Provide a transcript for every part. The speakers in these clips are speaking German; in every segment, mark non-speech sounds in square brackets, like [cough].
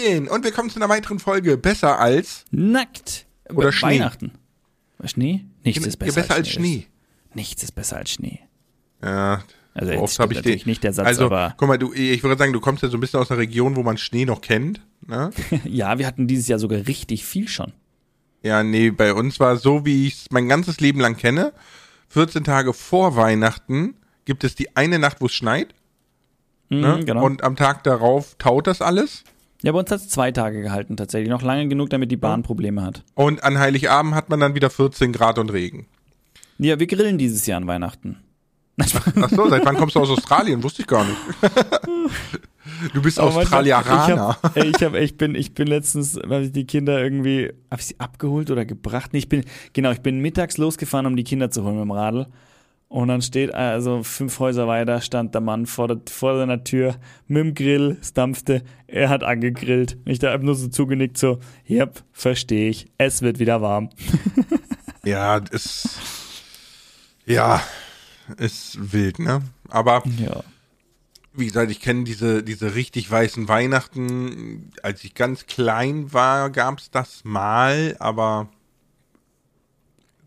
Hallöchen und willkommen zu einer weiteren Folge Besser als Nackt. Oder Schnee. Weihnachten. Schnee? Nichts ist besser, besser als Schnee. Nichts ist besser als Schnee. Ja, Also so jetzt habe ich natürlich den. nicht der Satz, also, aber guck mal, du, ich würde sagen, du kommst ja so ein bisschen aus einer Region, wo man Schnee noch kennt. Ne? [laughs] ja, wir hatten dieses Jahr sogar richtig viel schon. Ja, nee, bei uns war es so, wie ich es mein ganzes Leben lang kenne. 14 Tage vor Weihnachten gibt es die eine Nacht, wo es schneit. Ne? Mhm, genau. Und am Tag darauf taut das alles. Ja, bei uns hat es zwei Tage gehalten tatsächlich. Noch lange genug, damit die Bahn Probleme hat. Und an Heiligabend hat man dann wieder 14 Grad und Regen. Ja, wir grillen dieses Jahr an Weihnachten. Ach so, seit wann kommst du aus Australien? Wusste ich gar nicht. [laughs] Du bist Aber Australieraner. Ich, hab, ey, ich, hab, ich, bin, ich bin letztens, weil ich die Kinder irgendwie, habe ich sie abgeholt oder gebracht? Nee, ich bin, genau, ich bin mittags losgefahren, um die Kinder zu holen mit dem Radl. Und dann steht, also fünf Häuser weiter, stand der Mann vor, der, vor seiner Tür mit dem Grill, es dampfte, er hat angegrillt. Ich da hab nur so zugenickt, so, yep, verstehe ich, es wird wieder warm. [laughs] Ja, ist. Ja, ist wild, ne? Aber Ja. wie gesagt, ich kenne diese, diese richtig weißen Weihnachten. Als ich ganz klein war, gab's das mal, aber.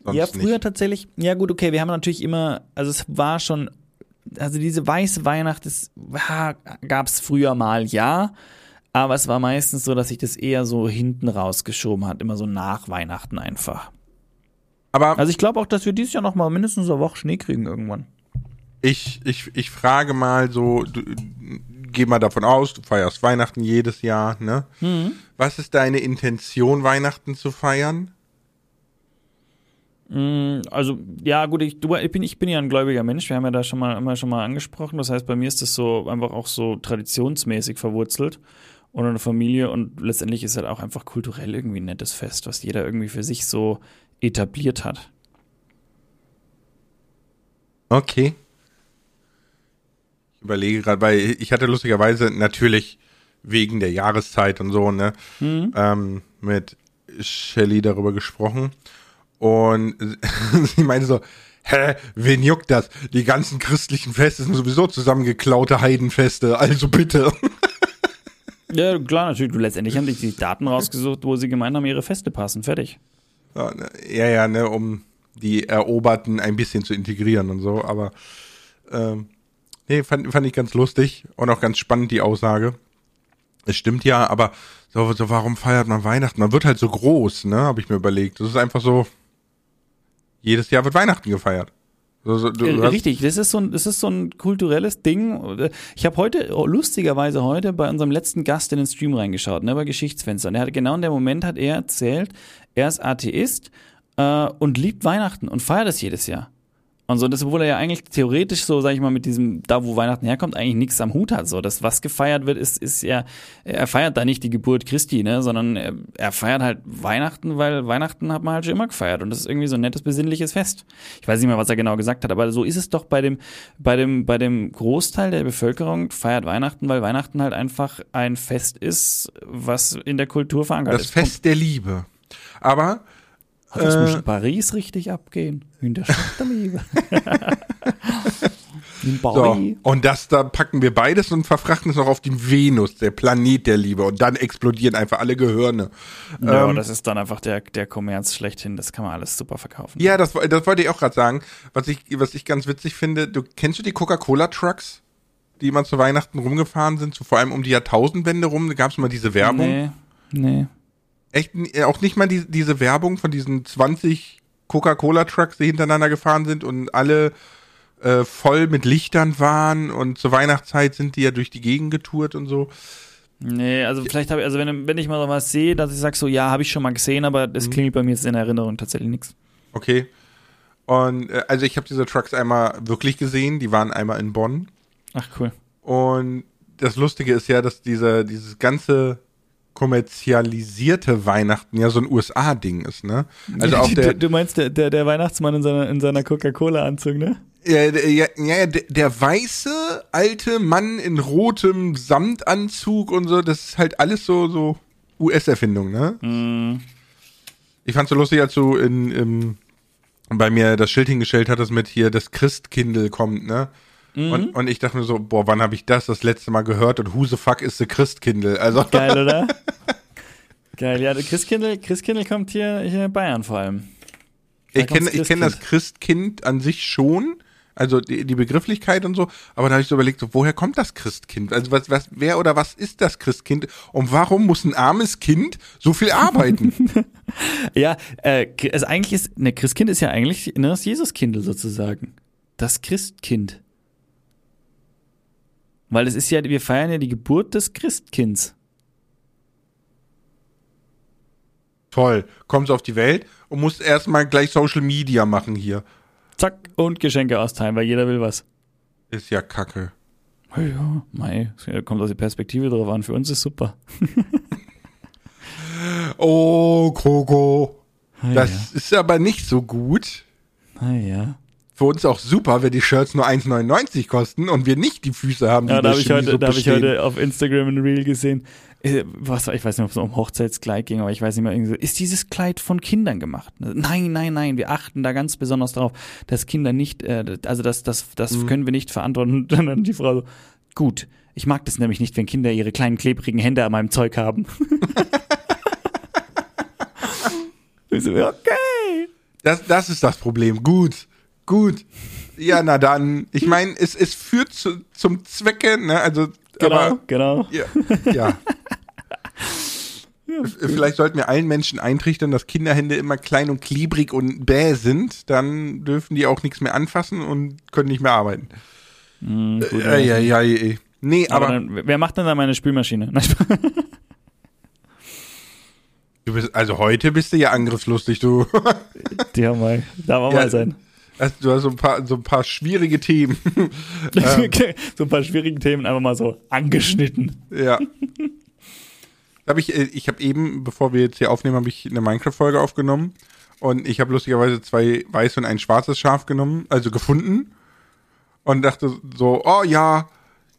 Sonst ja, früher nicht. tatsächlich. Ja, gut, okay, wir haben natürlich immer, also es war schon, also diese weiße Weihnacht, gab es früher mal, ja. Aber es war meistens so, dass sich das eher so hinten rausgeschoben hat, immer so nach Weihnachten einfach. Aber Also ich glaube auch, dass wir dieses Jahr noch mal mindestens eine Woche Schnee kriegen irgendwann. ich, ich, ich frage mal so, du, geh mal davon aus, du feierst Weihnachten jedes Jahr, ne? Mhm. Was ist deine Intention, Weihnachten zu feiern? Also, ja, gut, ich, du, ich, bin, ich bin ja ein gläubiger Mensch, wir haben ja da schon mal immer schon mal angesprochen. Das heißt, bei mir ist das so einfach auch so traditionsmäßig verwurzelt und in der Familie und letztendlich ist halt auch einfach kulturell irgendwie ein nettes Fest, was jeder irgendwie für sich so etabliert hat. Okay. Ich überlege gerade, weil ich hatte lustigerweise natürlich wegen der Jahreszeit und so, ne, ähm, mit Shelly darüber gesprochen. Und [laughs] sie meinte so, hä, wen juckt das? Die ganzen christlichen Feste sind sowieso zusammengeklaute Heidenfeste, also bitte. [laughs] Ja, klar, natürlich. Letztendlich haben sich die Daten rausgesucht, wo sie gemeint haben, ihre Feste passen. Fertig. Ja, ne, ja, ja, ne, um die Eroberten ein bisschen zu integrieren und so, aber ähm, nee, fand, fand ich ganz lustig und auch ganz spannend die Aussage. Es stimmt ja, aber so, so warum feiert man Weihnachten? Man wird halt so groß, ne, habe ich mir überlegt. Das ist einfach so, jedes Jahr wird Weihnachten gefeiert. So, so, du hast- Richtig, das ist so ein, das ist so ein kulturelles Ding. Ich habe heute, oh, lustigerweise heute, bei unserem letzten Gast in den Stream reingeschaut, ne, bei Geschichtsfenster. Und er hat genau in dem Moment hat er erzählt, er ist Atheist äh, und liebt Weihnachten und feiert es jedes Jahr. Und so, das, obwohl er ja eigentlich theoretisch so, sag ich mal, mit diesem, da wo Weihnachten herkommt, eigentlich nichts am Hut hat. So, das, was gefeiert wird, ist, ist ja, er feiert da nicht die Geburt Christi, ne, sondern er, er feiert halt Weihnachten, weil Weihnachten hat man halt schon immer gefeiert. Und das ist irgendwie so ein nettes, besinnliches Fest. Ich weiß nicht mehr, was er genau gesagt hat, aber so ist es doch bei dem, bei dem, bei dem Großteil der Bevölkerung feiert Weihnachten, weil Weihnachten halt einfach ein Fest ist, was in der Kultur verankert das ist. Fest der Liebe. Aber Ach, das muss äh, in Paris richtig abgehen. In der Stadt der Liebe. [laughs] in so, Paris. und das, da packen wir beides und verfrachten es noch auf die Venus, der Planet der Liebe. Und dann explodieren einfach alle Gehirne. Ja, Ähm, das ist dann einfach der, der Kommerz schlechthin. Das kann man alles super verkaufen. Ja, das, das wollte ich auch gerade sagen. Was ich, was ich ganz witzig finde, du kennst du die Coca-Cola-Trucks, die immer zu Weihnachten rumgefahren sind, so vor allem um die Jahrtausendwende rum, da gab es mal diese Werbung. Nee, nee. Echt äh, auch nicht mal die, diese Werbung von diesen 20 Coca-Cola-Trucks, die hintereinander gefahren sind und alle äh, voll mit Lichtern waren und zur Weihnachtszeit sind die ja durch die Gegend getourt und so. Nee, also vielleicht habe ich, also wenn, wenn ich mal so was sehe, dass ich sage so, ja, habe ich schon mal gesehen, aber Mhm. das klingelt bei mir jetzt in Erinnerung tatsächlich nichts. Okay. Und äh, also ich habe diese Trucks einmal wirklich gesehen, die waren einmal in Bonn. Ach cool. Und das Lustige ist ja, dass diese, dieses ganze kommerzialisierte Weihnachten ja so ein USA-Ding ist, ne? Also auch der, du, du meinst der, der, der Weihnachtsmann in seiner, in seiner Coca-Cola-Anzug, ne? ja, der, ja, ja, der, der weiße alte Mann in rotem Samtanzug und so, das ist halt alles so, so US-Erfindung, ne? Mhm. Ich fand's so lustig, als du in, im, bei mir das Schild hingestellt hattest mit hier, das Christkindl kommt, ne? Mhm. Und, und ich dachte mir so, boah, wann habe ich das das letzte Mal gehört und who the fuck is the Christkindl? Also [laughs] Geil, oder? [laughs] Geil, ja, der Christkindl, Christkindl kommt hier, hier in Bayern vor allem. Da ich kenne kenn das Christkind an sich schon, also die, die Begrifflichkeit und so, aber da habe ich so überlegt, so, woher kommt das Christkind? Also was, was, wer oder was ist das Christkind und warum muss ein armes Kind so viel arbeiten? [laughs] Ja, äh, also eigentlich ist, ne, Christkind ist ja eigentlich ne, das Jesuskindl sozusagen. Das Christkind. Weil es ist ja, wir feiern ja die Geburt des Christkinds. Toll, kommst auf die Welt und musst erstmal gleich Social Media machen hier. Zack, und Geschenke austeilen, weil jeder will was. Ist ja kacke. Ja, mei, kommt aus der Perspektive drauf an. Für uns ist super. [laughs] Oh, Kroko. Ah, Das ja. ist aber nicht so gut. Ah, ja. Für uns auch super, wenn die Shirts nur 1,99 kosten und wir nicht die Füße haben, die Ja, da habe ich, heute, da hab ich heute auf Instagram ein Reel gesehen. Äh, Was, ich weiß nicht, ob es um Hochzeitskleid ging, aber ich weiß nicht mehr. irgendwie so, Ist dieses Kleid von Kindern gemacht? Nein, nein, nein. Wir achten da ganz besonders drauf, dass Kinder nicht, äh, also das, das, das Mhm. können wir nicht verantworten. Und [laughs] dann hat die Frau so, gut. Ich mag das nämlich nicht, wenn Kinder ihre kleinen klebrigen Hände an meinem Zeug haben. [laughs] [laughs] ich so, okay. Das, das ist das Problem. Gut, gut. Ja, na dann. Ich meine, es, es führt zu, zum Zwecke, ne? Also, Genau, aber, genau. ja. ja. Vielleicht sollten wir allen Menschen eintrichtern, dass Kinderhände immer klein und klebrig und bäh sind. Dann dürfen die auch nichts mehr anfassen und können nicht mehr arbeiten. Hm, gut, Ja, ja, ja, ja. Nee, aber aber, dann, wer macht denn da meine Spülmaschine? [laughs] Du bist, also heute bist du ja angriffslustig, du. Haben mal, darf auch Ja. mal sein. Also, du hast so ein paar, so ein paar schwierige Themen. [laughs] so ein paar schwierigen Themen einfach mal so angeschnitten. Ja. Hab ich äh, ich habe eben, bevor wir jetzt hier aufnehmen, habe ich eine Minecraft-Folge aufgenommen. Und ich habe lustigerweise zwei weiße und ein schwarzes Schaf genommen, also gefunden. Und dachte so, oh ja,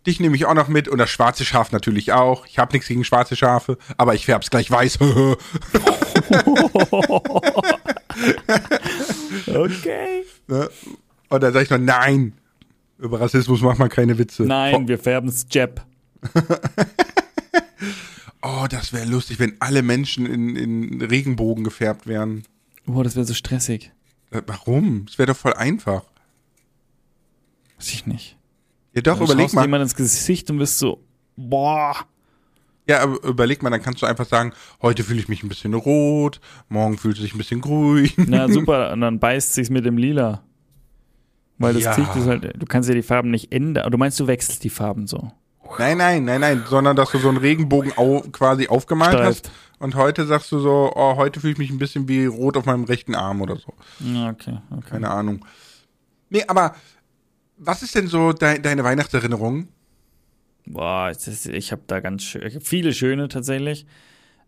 dich nehme ich auch noch mit. Und das schwarze Schaf natürlich auch. Ich habe nichts gegen schwarze Schafe, aber ich färb's gleich weiß. [laughs] [laughs] Okay. Ne? und dann sag ich noch, nein, über Rassismus macht man keine Witze. Nein, wir färben's Jeb. [laughs] Oh, das wäre lustig, wenn alle Menschen in, in Regenbogen gefärbt wären. Oh, das wäre so stressig. Äh, Warum? Das wäre doch voll einfach. Weiß ich nicht. Ja, doch, Dann überleg schaust du mal. jemand ins Gesicht und bist so, boah. Ja, aber überleg mal, dann kannst du einfach sagen, heute fühle ich mich ein bisschen rot, morgen fühlst du dich ein bisschen grün. Na [laughs] super, und dann beißt sich's mit dem Lila. Weil das Ja. Gesicht ist halt, du kannst ja die Farben nicht ändern. Du meinst, du wechselst die Farben so. Nein, nein, nein, nein, sondern dass du so einen Regenbogen au quasi aufgemalt Streift. hast und heute sagst du so, oh, heute fühle ich mich ein bisschen wie rot auf meinem rechten Arm oder so. Ja, okay, okay. Keine Ahnung. Nee, aber was ist denn so dei deine Weihnachtserinnerung? Boah, ist, ich habe da ganz schön, ich hab viele schöne tatsächlich.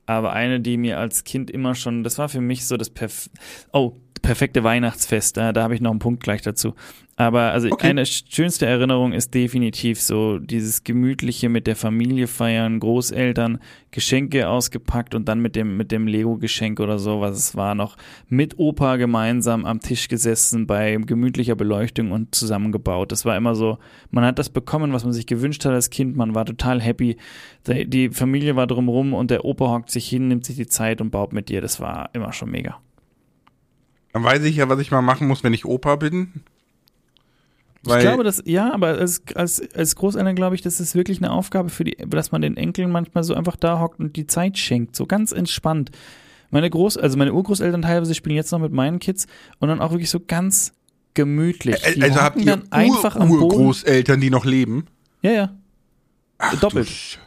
Aber eine, die mir als Kind immer schon, das war für mich so das Perf oh, perfekte Weihnachtsfest. Da, da habe ich noch einen Punkt gleich dazu. Aber also Okay. eine schönste Erinnerung ist definitiv so dieses gemütliche mit der Familie feiern, Großeltern, Geschenke ausgepackt und dann mit dem mit dem Lego-Geschenk oder so, was es war, noch mit Opa gemeinsam am Tisch gesessen bei gemütlicher Beleuchtung und zusammengebaut. Das war immer so, man hat das bekommen, was man sich gewünscht hat als Kind. Man war total happy. Die die Familie war drumrum und der Opa hockt sich hin, nimmt sich die Zeit und baut mit dir. Das war immer schon mega. Dann weiß ich ja, was ich mal machen muss, wenn ich Opa bin. ich glaube, dass, ja, aber als, als, als Großeltern glaube ich, das ist wirklich eine Aufgabe für die, dass man den Enkeln manchmal so einfach da hockt und die Zeit schenkt, so ganz entspannt. Meine Groß, also meine Urgroßeltern teilweise spielen jetzt noch mit meinen Kids und dann auch wirklich so ganz gemütlich. Die also habt ihr dann einfach Ur am Boden. Urgroßeltern, die noch leben? Ja, ja. Ach, Doppelt.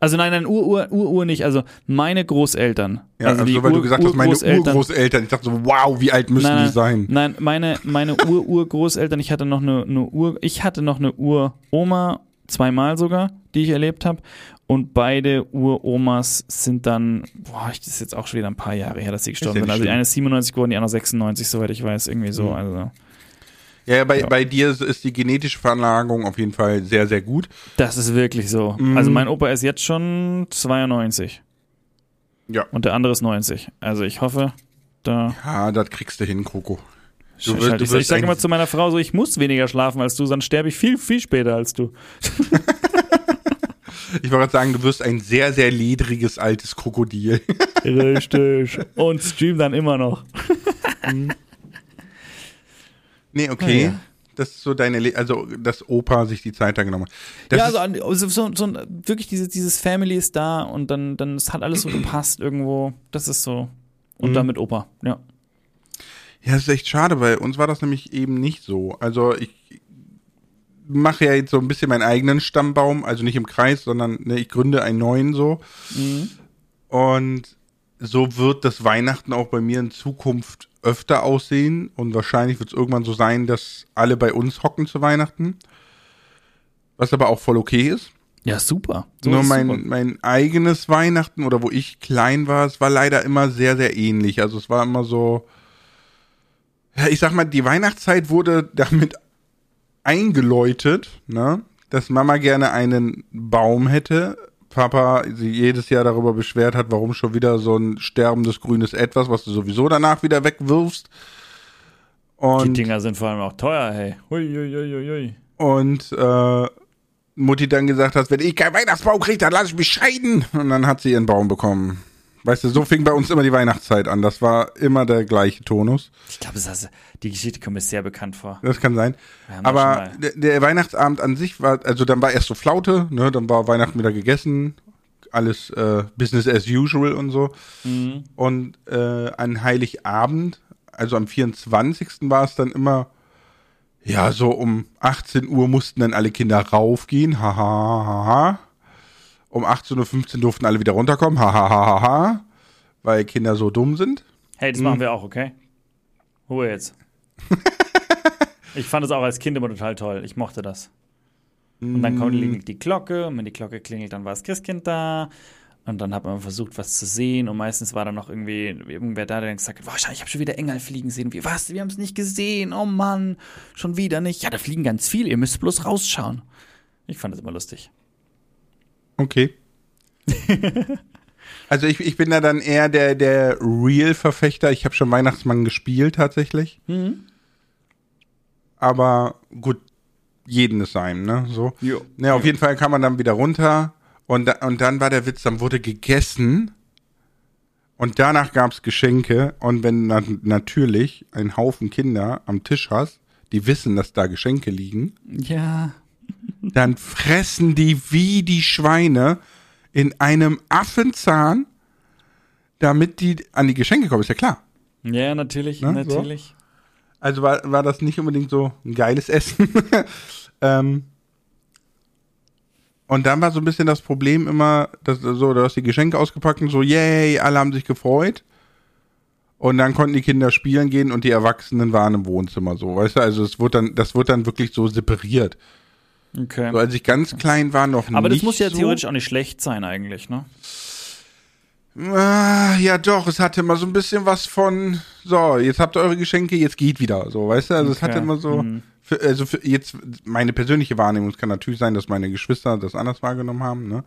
Du Also nein, nein, Ur, Ur, Ur, Ur nicht. Also meine Großeltern. ja, also, die weil du Ur- gesagt hast, meine Urgroßeltern. Ich dachte so, wow, wie alt müssen nein, die sein? Nein, meine, meine Ur-Urgroßeltern, ich hatte noch eine, eine Ur, ich hatte noch eine Uroma, zweimal sogar, die ich erlebt habe. Und beide Uromas sind dann, boah, ich, das ist jetzt auch schon wieder ein paar Jahre her, dass sie gestorben ja sind. Also die eine ist 97 geworden, die andere 96, soweit ich weiß, irgendwie so. Mhm. Also Ja, bei, Ja. bei dir ist- ist die genetische Veranlagung auf jeden Fall sehr, sehr gut. das ist wirklich so. Mhm. Also mein Opa ist jetzt schon 92 Ja. und der andere ist 90. Also ich hoffe, da Ja, das kriegst du hin, Kroko. Du wirst- ich du wirst ich sage immer zu meiner Frau so, ich muss weniger schlafen als du, sonst sterbe ich viel, viel später als du. [laughs] Ich wollte gerade sagen, du wirst ein sehr, sehr ledriges altes Krokodil. Richtig. Und stream dann immer noch. [laughs] [laughs] nee, okay. Ah, ja. Das ist so deine, Le also dass Opa sich die Zeit da genommen hat. Das ja, also, also so, so ein- wirklich dieses, dieses Family ist da und dann, dann es hat alles so gepasst irgendwo. Das ist so. Und Mhm. dann mit Opa, ja. Ja, das ist echt schade, weil uns war das nämlich eben nicht so. Also ich mache ja jetzt so ein bisschen meinen eigenen Stammbaum, also nicht im Kreis, sondern ne, ich gründe einen neuen so. Mhm. Und so wird das Weihnachten auch bei mir in Zukunft öfter aussehen. Und wahrscheinlich wird es irgendwann so sein, dass alle bei uns hocken zu Weihnachten. Was aber auch voll okay ist. Ja, super. So Nur mein, super. mein eigenes Weihnachten oder wo ich klein war, es war leider immer sehr, sehr ähnlich. Also es war immer so, ja, ich sag mal, die Weihnachtszeit wurde damit eingeläutet, ne, dass Mama gerne einen Baum hätte. Papa sie jedes Jahr darüber beschwert hat, warum schon wieder so ein sterbendes grünes Etwas, was du sowieso danach wieder wegwirfst. Die Und Dinger sind vor allem auch teuer, hey. Hui, hui, hui, hui. Und äh, Mutti dann gesagt hat, wenn ich keinen Weihnachtsbaum kriege, dann lass ich mich scheiden. Und dann hat sie ihren Baum bekommen. Weißt du, so fing bei uns immer die Weihnachtszeit an. Das war immer der gleiche Tonus. Ich glaube, die Geschichte kommt mir sehr bekannt vor. Das kann sein. Aber der, der Weihnachtsabend an sich war, also dann war erst so Flaute, ne, dann war Weihnachten wieder gegessen, alles äh, Business as usual und so. Mhm. Und äh, an Heiligabend, also am 24. war es dann immer, ja, so um 18 Uhr mussten dann alle Kinder raufgehen, haha, haha. Ha. Um 18.15 Uhr durften alle wieder runterkommen, haha, haha, ha. weil Kinder so dumm sind. Hey, das Mhm. machen wir auch, okay? Ruhe jetzt. [laughs] ich fand es auch als Kind immer total toll. Ich mochte das. Und dann kommt klingelt die Glocke und wenn die Glocke klingelt, dann war das Christkind da. Und dann hat man versucht, was zu sehen. Und meistens war dann noch irgendwie irgendwer da, der dann gesagt hat, "Boah, ich habe schon wieder Engel fliegen sehen. Wie, was? Wir haben es nicht gesehen. Oh Mann, schon wieder nicht. Ja, da fliegen ganz viele. Ihr müsst bloß rausschauen. Ich fand das immer lustig. Okay. [laughs] also ich, ich bin da dann eher der, der Real-Verfechter. Ich habe schon Weihnachtsmann gespielt tatsächlich. Mhm. Aber gut, jeden ist sein, ne? So. Jo. Ne, auf jeden Fall kam man dann wieder runter und, da, und dann war der Witz, dann wurde gegessen und danach gab's Geschenke und wenn du dann natürlich einen Haufen Kinder am Tisch hast, die wissen, dass da Geschenke liegen, Ja. Dann fressen die wie die Schweine in einem Affenzahn, damit die an die Geschenke kommen, ist ja klar. Ja, natürlich, Ne, so? natürlich. Also war, war das nicht unbedingt so ein geiles Essen. [laughs] ähm, und dann war so ein bisschen das Problem immer, dass so, du hast die Geschenke ausgepackt und so, yay, alle haben sich gefreut. Und dann konnten die Kinder spielen gehen und die Erwachsenen waren im Wohnzimmer so, weißt du? Also es wurde dann, das wurde dann wirklich so separiert. Okay. So, als ich ganz klein war, noch Aber das nicht muss ja so. theoretisch auch nicht schlecht sein, eigentlich, ne? Ah, ja, doch, es hatte immer so ein bisschen was von, so, jetzt habt ihr eure Geschenke, jetzt geht wieder, so, weißt du? Also es Okay. hatte immer so, Mhm. für, also für jetzt meine persönliche Wahrnehmung, es kann natürlich sein, dass meine Geschwister das anders wahrgenommen haben, ne?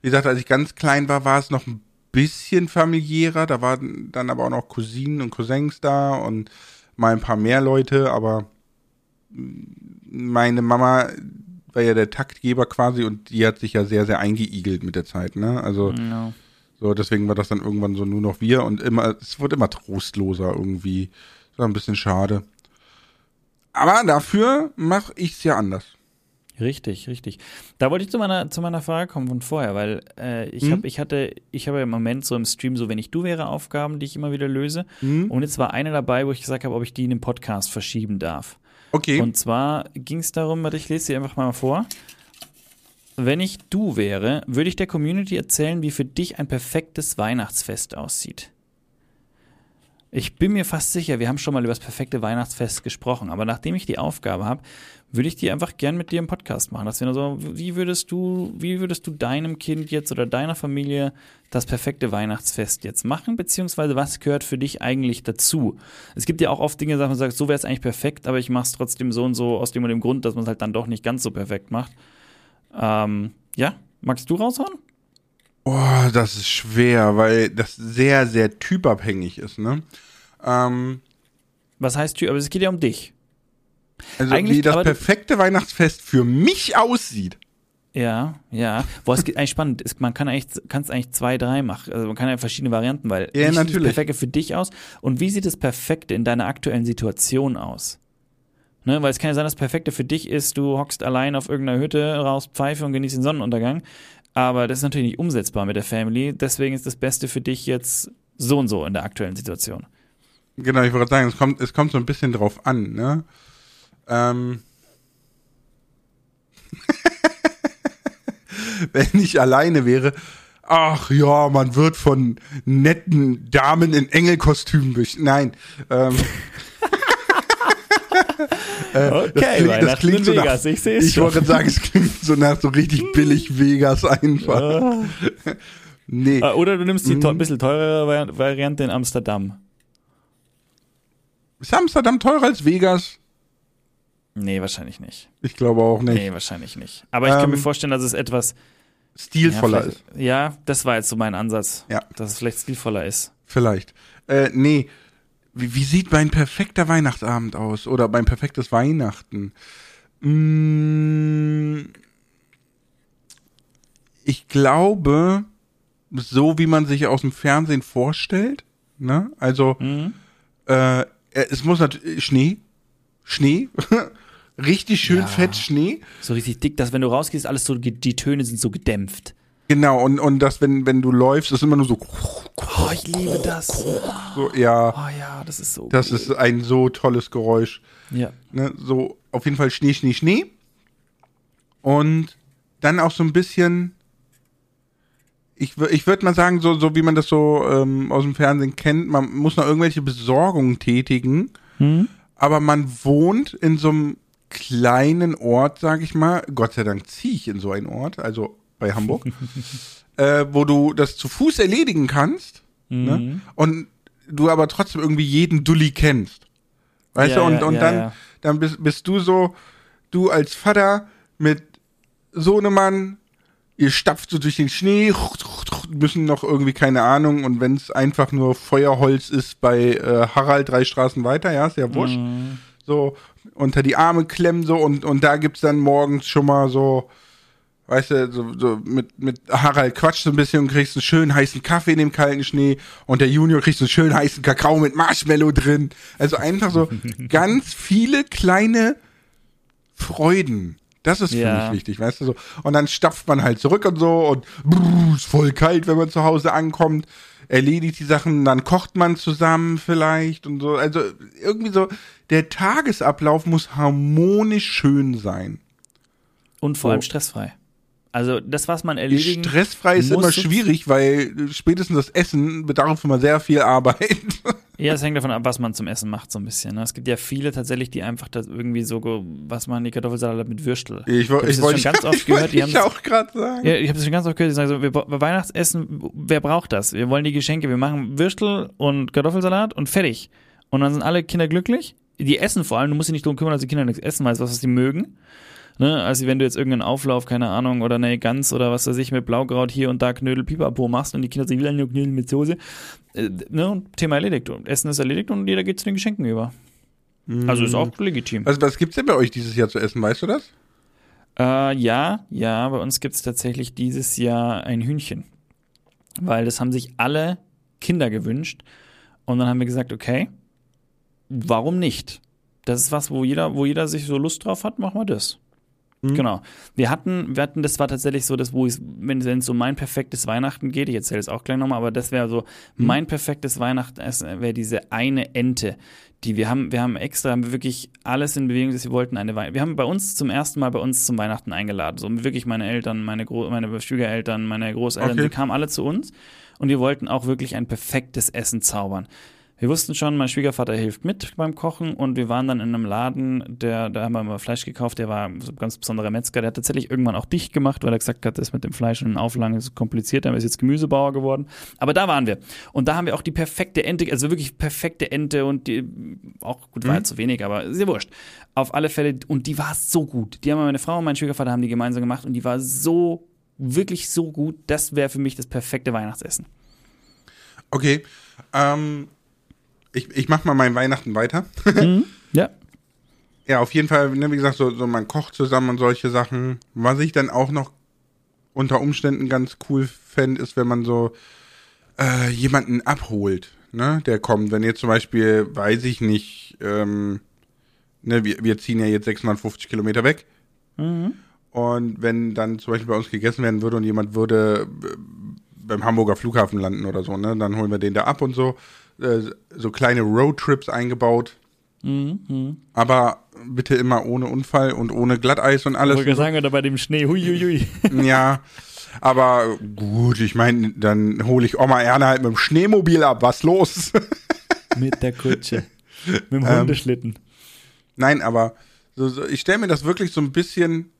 Wie gesagt, als ich ganz klein war, war es noch ein bisschen familiärer, da waren dann aber auch noch Cousinen und Cousins da und mal ein paar mehr Leute, aber meine Mama war ja der Taktgeber quasi und die hat sich ja sehr, sehr eingeigelt mit der Zeit, ne? Also Ja. so, deswegen war das dann irgendwann so nur noch wir und immer, es wurde immer trostloser irgendwie. Das war ein bisschen schade. Aber dafür mache ich's ja anders. Richtig, richtig. Da wollte ich zu meiner, zu meiner Frage kommen von vorher, weil äh, ich, Mhm. hab, ich hatte, ich habe im Moment so im Stream so, wenn ich du wäre, Aufgaben, die ich immer wieder löse. Und jetzt war eine dabei, wo ich gesagt habe, ob ich die in den Podcast verschieben darf. Okay. Und zwar ging es darum, warte, ich lese sie einfach mal vor. Wenn ich du wäre, würde ich der Community erzählen, wie für dich ein perfektes Weihnachtsfest aussieht. Ich bin mir fast sicher, wir haben schon mal über das perfekte Weihnachtsfest gesprochen, aber nachdem ich die Aufgabe habe, würde ich die einfach gern mit dir im Podcast machen. Dass wir nur so, wie würdest du, wie würdest du deinem Kind jetzt oder deiner Familie das perfekte Weihnachtsfest jetzt machen, beziehungsweise was gehört für dich eigentlich dazu? Es gibt ja auch oft Dinge, dass man sagt, so wäre es eigentlich perfekt, aber ich mache es trotzdem so und so aus dem und dem Grund, dass man es halt dann doch nicht ganz so perfekt macht. Ähm, ja, magst du raushauen? Oh, das ist schwer, weil das sehr, sehr typabhängig ist, ne? Ähm, Was heißt Typ? Aber es geht ja um dich. Also Eigentlich- wie das perfekte Weihnachtsfest für mich aussieht. Ja, ja. Boah, es geht eigentlich spannend. Es, man kann eigentlich, kannst eigentlich zwei, drei machen. Also man kann ja verschiedene Varianten, weil Ja, wie sieht das natürlich. Perfekte für dich aus und wie sieht das Perfekte in deiner aktuellen Situation aus? Ne, weil es kann ja sein, das Perfekte für dich ist, du hockst allein auf irgendeiner Hütte, rauchst Pfeife und genießt den Sonnenuntergang. Aber das ist natürlich nicht umsetzbar mit der Family. Deswegen ist das Beste für dich jetzt so und so in der aktuellen Situation. Genau, ich wollte sagen, es kommt, es kommt so ein bisschen drauf an, ne? Ähm. [laughs] Wenn ich alleine wäre, ach ja, man wird von netten Damen in Engelkostümen durch. Nein. Ähm, [laughs] Okay, klingt- das klingt so nach- ich sehe ich wollte sagen, es klingt so nach so richtig [laughs] billig Vegas einfach. Nee. Ah, Oder du nimmst die Mhm. ein bisschen teurere Vari- Variante in Amsterdam. Ist Amsterdam teurer als Vegas? Nee, wahrscheinlich nicht. Ich glaube auch nicht. Nee, wahrscheinlich nicht. Aber ich kann Ähm, mir vorstellen, dass es etwas Stilvoller ja, ist. Ja, das war jetzt so mein Ansatz. Ja. Dass es vielleicht stilvoller ist. Vielleicht. Äh, nee. Wie, wie sieht mein perfekter Weihnachtsabend aus? Oder mein perfektes Weihnachten? Mm, ich glaube, so wie man sich aus dem Fernsehen vorstellt. Ne? Also, Mhm. äh, es muss natürlich Schnee. Schnee. [laughs] Richtig schön Ja. fett Schnee. So richtig dick, dass wenn du rausgehst, alles so, die Töne sind so gedämpft. Genau, und, und das, wenn, wenn du läufst, ist immer nur so, Oh, ich liebe das. so ja, Oh ja, das ist so das gut. ist ein so tolles Geräusch. Ja. Ne, so auf jeden Fall Schnee, Schnee, Schnee. Und dann auch so ein bisschen, ich, ich würde mal sagen, so, so wie man das so ähm, aus dem Fernsehen kennt, man muss noch irgendwelche Besorgungen tätigen, Hm? aber man wohnt in so einem kleinen Ort, sag ich mal. Gott sei Dank ziehe ich in so einen Ort, also bei Hamburg, [laughs] äh, wo du das zu Fuß erledigen kannst ne? Mhm. und du aber trotzdem irgendwie jeden Dulli kennst. Weißt Ja, du, und, ja, und ja, dann, dann bist, bist du so, du als Vater mit Sohnemann, ihr stapft so durch den Schnee, müssen noch irgendwie, keine Ahnung, und wenn es einfach nur Feuerholz ist bei äh, Harald drei Straßen weiter, ja, ist ja wurscht, Mhm. so unter die Arme klemmen so und, und da gibt's dann morgens schon mal so, weißt du, so, so mit, mit Harald quatscht so ein bisschen und kriegst einen schönen heißen Kaffee in dem kalten Schnee und der Junior kriegt so einen schönen heißen Kakao mit Marshmallow drin. Also einfach so [laughs] ganz viele kleine Freuden. Das ist für Ja. mich wichtig, weißt du so. Und dann stapft man halt zurück und so und brrr, ist voll kalt, wenn man zu Hause ankommt. Erledigt die Sachen, dann kocht man zusammen vielleicht und so. Also irgendwie so, der Tagesablauf muss harmonisch schön sein. Und vor So. allem stressfrei. Also das, was man erledigen Stressfrei ist immer schwierig, weil spätestens das Essen bedarf immer sehr viel Arbeit. [laughs] Ja, es hängt davon ab, was man zum Essen macht, so ein bisschen. Ne? Es gibt ja viele tatsächlich, die einfach das irgendwie so, was machen die Kartoffelsalat mit Würstel. Ich, hab das ich wollte schon ganz oft [laughs] ich gehört, die haben ich auch gerade sagen. Ja, ich habe es schon ganz oft gehört, die sagen so, wir, bei Weihnachtsessen, wer braucht das? Wir wollen die Geschenke, wir machen Würstel und Kartoffelsalat und fertig. Und dann sind alle Kinder glücklich. Die essen vor allem, du musst dich nicht drum kümmern, dass die Kinder nichts essen, weißt du, was, was die mögen. Ne? Also wenn du jetzt irgendeinen Auflauf, keine Ahnung, oder eine Gans oder was weiß ich, mit Blaukraut hier und da Knödel Pipapo machst und die Kinder sagen, ich will nur Knödel mit Soße, äh, ne? und Thema erledigt. Und Essen ist erledigt und jeder geht zu den Geschenken über. Also ist auch legitim. Also was gibt's denn bei euch dieses Jahr zu essen, weißt du das? Äh, ja, ja, bei uns gibt es tatsächlich dieses Jahr ein Hühnchen. Weil das haben sich alle Kinder gewünscht. Und dann haben wir gesagt, okay, warum nicht? Das ist was, wo jeder, wo jeder sich so Lust drauf hat, machen wir das. Mhm. Genau. Wir hatten, wir hatten, das war tatsächlich so, das, wo es, wenn es so mein perfektes Weihnachten geht, ich erzähle es auch gleich nochmal, aber das wäre so, Mhm. mein perfektes Weihnachtsessen wäre diese eine Ente, die wir haben, wir haben extra, haben wir wirklich alles in Bewegung, dass wir wollten eine Weihnachten. Wir haben bei uns zum ersten Mal bei uns zum Weihnachten eingeladen. So wirklich meine Eltern, meine, Gro meine Schwiegereltern, meine Großeltern, Okay. die kamen alle zu uns und wir wollten auch wirklich ein perfektes Essen zaubern. Wir wussten schon, mein Schwiegervater hilft mit beim Kochen und wir waren dann in einem Laden, der, da haben wir mal Fleisch gekauft, der war so ein ganz besonderer Metzger, der hat tatsächlich irgendwann auch dicht gemacht, weil er gesagt hat, das mit dem Fleisch und den Auflagen ist kompliziert, er ist jetzt Gemüsebauer geworden. Aber da waren wir. Und da haben wir auch die perfekte Ente, also wirklich perfekte Ente und die, auch gut, war Mhm. jetzt zu wenig, aber sehr wurscht. Auf alle Fälle, und die war so gut. Die haben meine Frau und mein Schwiegervater haben die gemeinsam gemacht und die war so, wirklich so gut, das wäre für mich das perfekte Weihnachtsessen. Okay. Ähm, ich, ich mach mal mein Weihnachten weiter. [laughs] Mhm. Ja. Ja, auf jeden Fall, ne, wie gesagt, so, so man kocht zusammen und solche Sachen. Was ich dann auch noch unter Umständen ganz cool fände, ist, wenn man so äh, jemanden abholt, ne, der kommt. Wenn jetzt zum Beispiel, weiß ich nicht, ähm, ne, wir, wir ziehen ja jetzt 650 Kilometer weg. Mhm. Und wenn dann zum Beispiel bei uns gegessen werden würde und jemand würde äh, beim Hamburger Flughafen landen oder so, ne, dann holen wir den da ab und so. Äh, so kleine Roadtrips eingebaut. Mhm. Aber bitte immer ohne Unfall und ohne Glatteis und alles. Ich wollte sagen, oder bei dem Schnee, hui, hui, hui. [laughs] Ja, aber gut, ich meine, dann hole ich Oma Erna halt mit dem Schneemobil ab. Was los? [laughs] Mit der Kutsche. Mit dem Ähm, Hundeschlitten. Nein, aber so, so, ich stelle mir das wirklich so ein bisschen,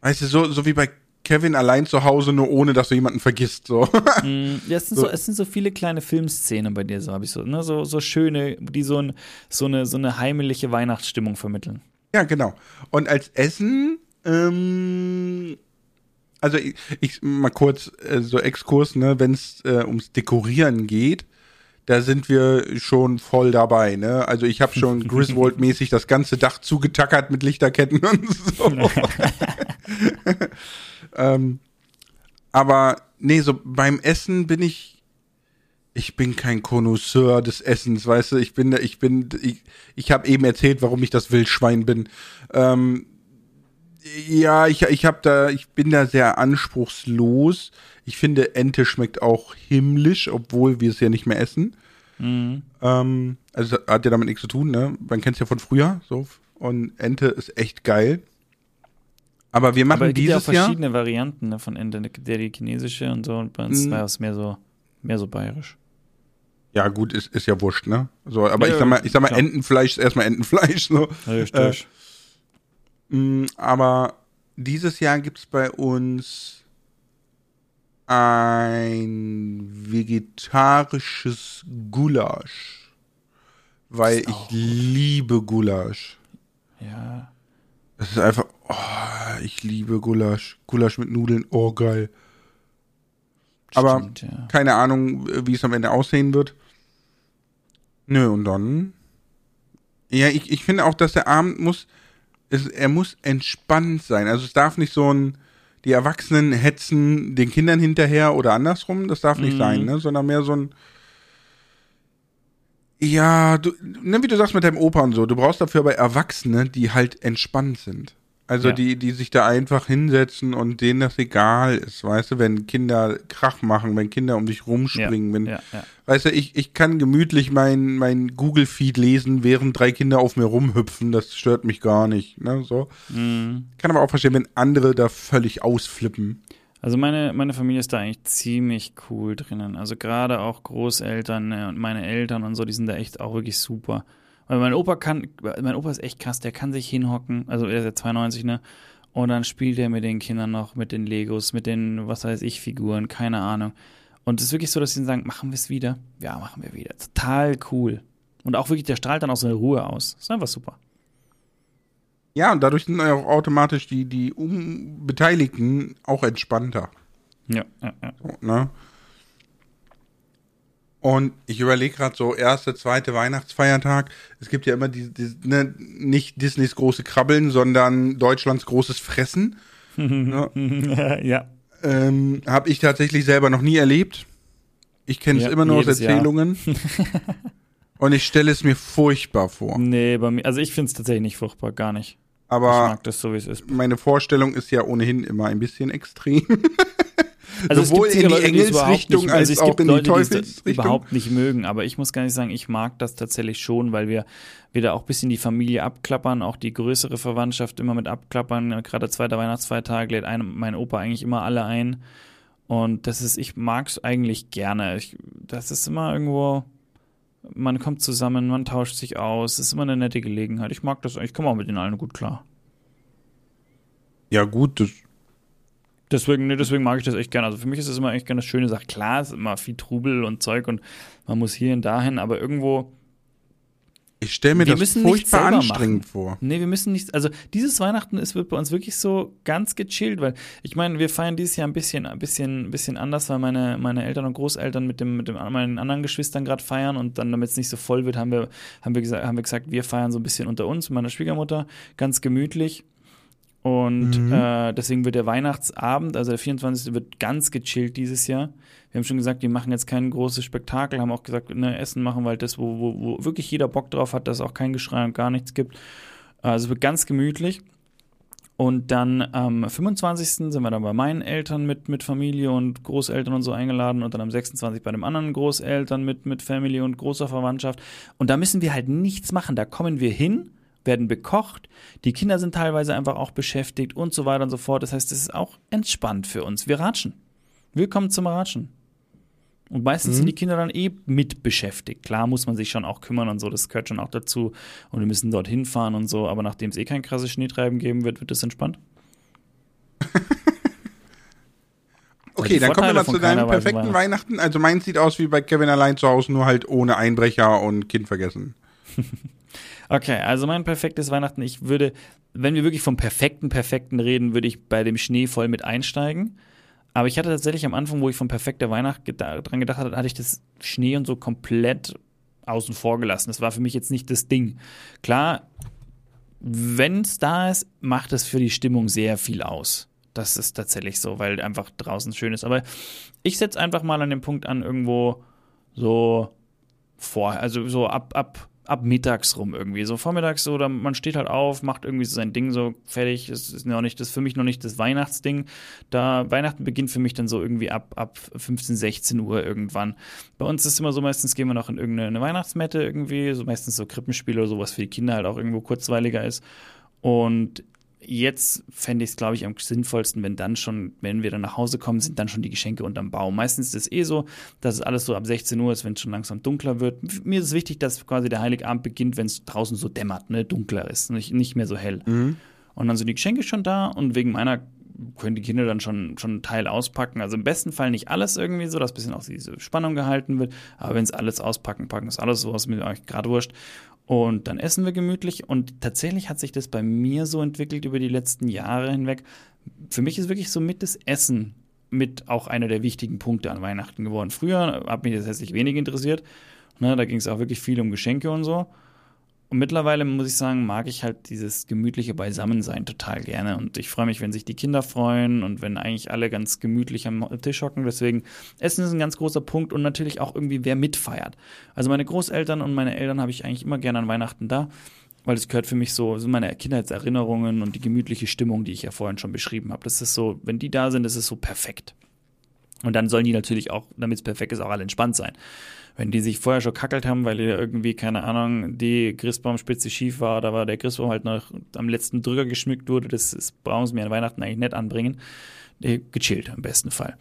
weißt du, so, so wie bei Kevin allein zu Hause, nur ohne, dass du jemanden vergisst. So. [laughs] [laughs] Mm, Ja, es sind so, es sind so viele kleine Filmszenen bei dir, so habe ich so, ne, so, so schöne, die so, ein, so, eine, so eine heimliche Weihnachtsstimmung vermitteln. ja, genau. Und als Essen, ähm, also ich, ich mal kurz äh, so Exkurs, ne, wenn es äh, ums Dekorieren geht, da sind wir schon voll dabei, ne? Also ich habe schon [laughs] Griswold-mäßig das ganze Dach zugetackert mit Lichterketten und so. Ähm, aber nee, so beim Essen bin ich, ich bin kein Connoisseur des Essens, weißt du, ich bin, ich bin, ich, ich habe eben erzählt, warum ich das Wildschwein bin. Ähm, ja, ich, ich habe da, ich bin da sehr anspruchslos. Ich finde, Ente schmeckt auch himmlisch, obwohl wir es ja nicht mehr essen. Mhm. Ähm, also hat ja damit nichts zu tun, ne? Man kennt es ja von früher, so. Und Ente ist echt geil. Aber wir machen Aber es gibt ja auch dieses Jahr. verschiedene Varianten ne, von Ente. Gibt ja die chinesische und so. Und bei uns Mhm. war es mehr so, mehr so bayerisch. Ja, gut, ist, ist ja wurscht, ne? So, aber Ja, ich sag mal, ich sag mal, klar. Entenfleisch ist erstmal Entenfleisch, so. Richtig. Mm, Aber dieses Jahr gibt's bei uns ein vegetarisches Gulasch. Weil ich liebe Gulasch. ja. Es ist einfach, oh, ich liebe Gulasch. Gulasch mit Nudeln, oh geil. Aber Stimmt, ja. keine Ahnung, wie es am Ende aussehen wird. Nö, und dann. Ja, ich, ich finde auch, dass der Abend muss, es, er muss entspannt sein. Also es darf nicht so ein, die Erwachsenen hetzen den Kindern hinterher oder andersrum, das darf nicht Mhm. sein, ne? Sondern mehr so ein, ja, du, ne, wie du sagst mit deinem Opa und so, du brauchst dafür aber Erwachsene, die halt entspannt sind. Also Ja. die, die sich da einfach hinsetzen und denen das egal ist, weißt du, wenn Kinder Krach machen, wenn Kinder um dich rumspringen, wenn, Ja, ja. weißt du, ich, ich kann gemütlich mein, mein Google-Feed lesen, während drei Kinder auf mir rumhüpfen, das stört mich gar nicht, ne, so. Mhm. Kann aber auch verstehen, wenn andere da völlig ausflippen. Also meine, meine Familie ist da eigentlich ziemlich cool drinnen. Also gerade auch Großeltern ne, und meine Eltern und so, die sind da echt auch wirklich super. Weil mein Opa kann, mein Opa ist echt krass, der kann sich hinhocken, also er ist ja 92, ne? Und dann spielt er mit den Kindern noch, mit den Legos, mit den, was weiß ich, Figuren, keine Ahnung. Und es ist wirklich so, dass sie sagen, machen wir es wieder? Ja, machen wir wieder. Total cool. Und auch wirklich, der strahlt dann auch so eine Ruhe aus. ist einfach super. Ja, und dadurch sind auch automatisch die, die Beteiligten auch entspannter. Ja, ja, ja. So, ne? Und ich überlege gerade so, erste, zweite Weihnachtsfeiertag. Es gibt ja immer die, die ne, nicht Disneys große Krabbeln, sondern Deutschlands großes Fressen. [laughs] ne? [laughs] ja. ähm, Habe ich tatsächlich selber noch nie erlebt. Ich kenne es Ja, immer nur aus. Erzählungen. [laughs] Und ich stelle es mir furchtbar vor. Nee, bei mir, also ich finde es tatsächlich nicht furchtbar, gar nicht. Ich Aber mag das so, wie es ist. meine Vorstellung ist ja ohnehin immer ein bisschen extrem. [laughs] Also es Sowohl gibt sicher in die es Engelsrichtung nicht- also als es auch gibt in die Leute, die es Teufelsrichtung. überhaupt nicht mögen, aber ich muss gar nicht sagen, ich mag das tatsächlich schon, weil wir, da auch ein bisschen die Familie abklappern, auch die größere Verwandtschaft immer mit abklappern. Gerade zweiter Weihnachtsfeiertag lädt ein, mein Opa eigentlich immer alle ein. Und das ist, ich mag es eigentlich gerne. Ich, das ist immer irgendwo, man kommt zusammen, man tauscht sich aus, es ist immer eine nette Gelegenheit. Ich mag das, ich komme auch mit den allen gut klar. ja, gut, das, Deswegen, nee, deswegen mag ich das echt gerne. Also für mich ist es immer echt gerne eine schöne Sache. Klar, es ist immer viel Trubel und Zeug und man muss hier und dahin, aber irgendwo Ich stelle mir Wir das furchtbar anstrengend machen. vor. Nee, wir müssen nicht, also dieses Weihnachten ist wird bei uns wirklich so ganz gechillt, weil ich meine, wir feiern dieses Jahr ein bisschen, ein bisschen, ein bisschen anders, weil meine, meine Eltern und Großeltern mit dem, mit dem meinen anderen Geschwistern gerade feiern und dann, damit es nicht so voll wird, haben wir, haben wir gesagt, haben wir gesagt, wir feiern so ein bisschen unter uns, mit meiner Schwiegermutter, ganz gemütlich. Und Mhm. äh, deswegen wird der Weihnachtsabend, also der 24. wird ganz gechillt dieses Jahr. Wir haben schon gesagt, wir machen jetzt kein großes Spektakel, haben auch gesagt, ne, Essen machen, weil das, wo, wo, wo wirklich jeder Bock drauf hat, dass es auch kein Geschrei und gar nichts gibt. Also es wird ganz gemütlich. Und dann am 25. sind wir dann bei meinen Eltern mit, mit Familie und Großeltern und so eingeladen und dann am 26. bei dem anderen Großeltern mit, mit Family und großer Verwandtschaft. Und da müssen wir halt nichts machen. Da kommen wir hin, werden bekocht, die Kinder sind teilweise einfach auch beschäftigt und so weiter und so fort. Das heißt, es ist auch entspannt für uns. Wir ratschen. Willkommen zum Ratschen. Und meistens Mhm. sind die Kinder dann eh mit beschäftigt. Klar muss man sich schon auch kümmern und so, das gehört schon auch dazu. Und wir müssen dort hinfahren und so, aber nachdem es eh kein krasses Schneetreiben geben wird, wird es entspannt. [laughs] Okay, dann kommen wir mal zu deinem perfekten Weihnachten. Also meins sieht aus wie bei Kevin allein zu Hause, nur halt ohne Einbrecher und Kind vergessen. [laughs] Okay, also mein perfektes Weihnachten, ich würde, wenn wir wirklich vom perfekten, perfekten reden, würde ich bei dem Schnee voll mit einsteigen. Aber ich hatte tatsächlich am Anfang, wo ich von perfekter Weihnacht geda dran gedacht hatte, hatte ich das Schnee und so komplett außen vor gelassen. Das war für mich jetzt nicht das Ding. Klar, wenn es da ist, macht es für die Stimmung sehr viel aus. Das ist tatsächlich so, weil einfach draußen schön ist. Aber ich setze einfach mal an den Punkt an, irgendwo so vor, also so ab, ab, ab mittags rum irgendwie. So vormittags so, oder man steht halt auf, macht irgendwie so sein Ding so fertig. Das ist noch nicht, das ist für mich noch nicht das Weihnachtsding. Da Weihnachten beginnt für mich dann so irgendwie ab, ab 15, 16 Uhr irgendwann. Bei uns ist es immer so, meistens gehen wir noch in irgendeine Weihnachtsmette irgendwie, so meistens so Krippenspiele oder sowas für die Kinder halt auch irgendwo kurzweiliger ist. Und jetzt fände ich es, glaube ich, am sinnvollsten, wenn dann schon, wenn wir dann nach Hause kommen, sind dann schon die Geschenke unterm Baum. Meistens ist es eh so, dass es alles so ab 16 Uhr ist, wenn es schon langsam dunkler wird. Mir ist es wichtig, dass quasi der Heiligabend beginnt, wenn es draußen so dämmert, ne, dunkler ist, nicht, nicht mehr so hell. Und dann sind die Geschenke schon da und wegen meiner können die Kinder dann schon, schon einen Teil auspacken. Also im besten Fall nicht alles irgendwie so, dass ein bisschen auch diese Spannung gehalten wird. Aber wenn es alles auspacken, packen ist alles so, was mir eigentlich gerade wurscht. Und dann essen wir gemütlich. Und tatsächlich hat sich das bei mir so entwickelt über die letzten Jahre hinweg. Für mich ist wirklich so mit das Essen mit auch einer der wichtigen Punkte an Weihnachten geworden. Früher hat mich das herzlich wenig interessiert. Ne, da ging es auch wirklich viel um Geschenke und so. Und mittlerweile muss ich sagen, mag ich halt dieses gemütliche Beisammensein total gerne. Und ich freue mich, wenn sich die Kinder freuen und wenn eigentlich alle ganz gemütlich am Tisch hocken. Deswegen, Essen ist ein ganz großer Punkt und natürlich auch irgendwie, wer mitfeiert. Also meine Großeltern und meine Eltern habe ich eigentlich immer gerne an Weihnachten da, weil es gehört für mich so, so meine Kindheitserinnerungen und die gemütliche Stimmung, die ich ja vorhin schon beschrieben habe. Das ist so, wenn die da sind, ist es so perfekt. Und dann sollen die natürlich auch, damit es perfekt ist, auch alle entspannt sein. Wenn die sich vorher schon kackelt haben, weil irgendwie, keine Ahnung, die Christbaumspitze schief war, da war der Christbaum halt noch am letzten Drücker geschmückt wurde, das, das brauchen sie mir an Weihnachten eigentlich nicht anbringen. Äh, Gechillt im besten Fall.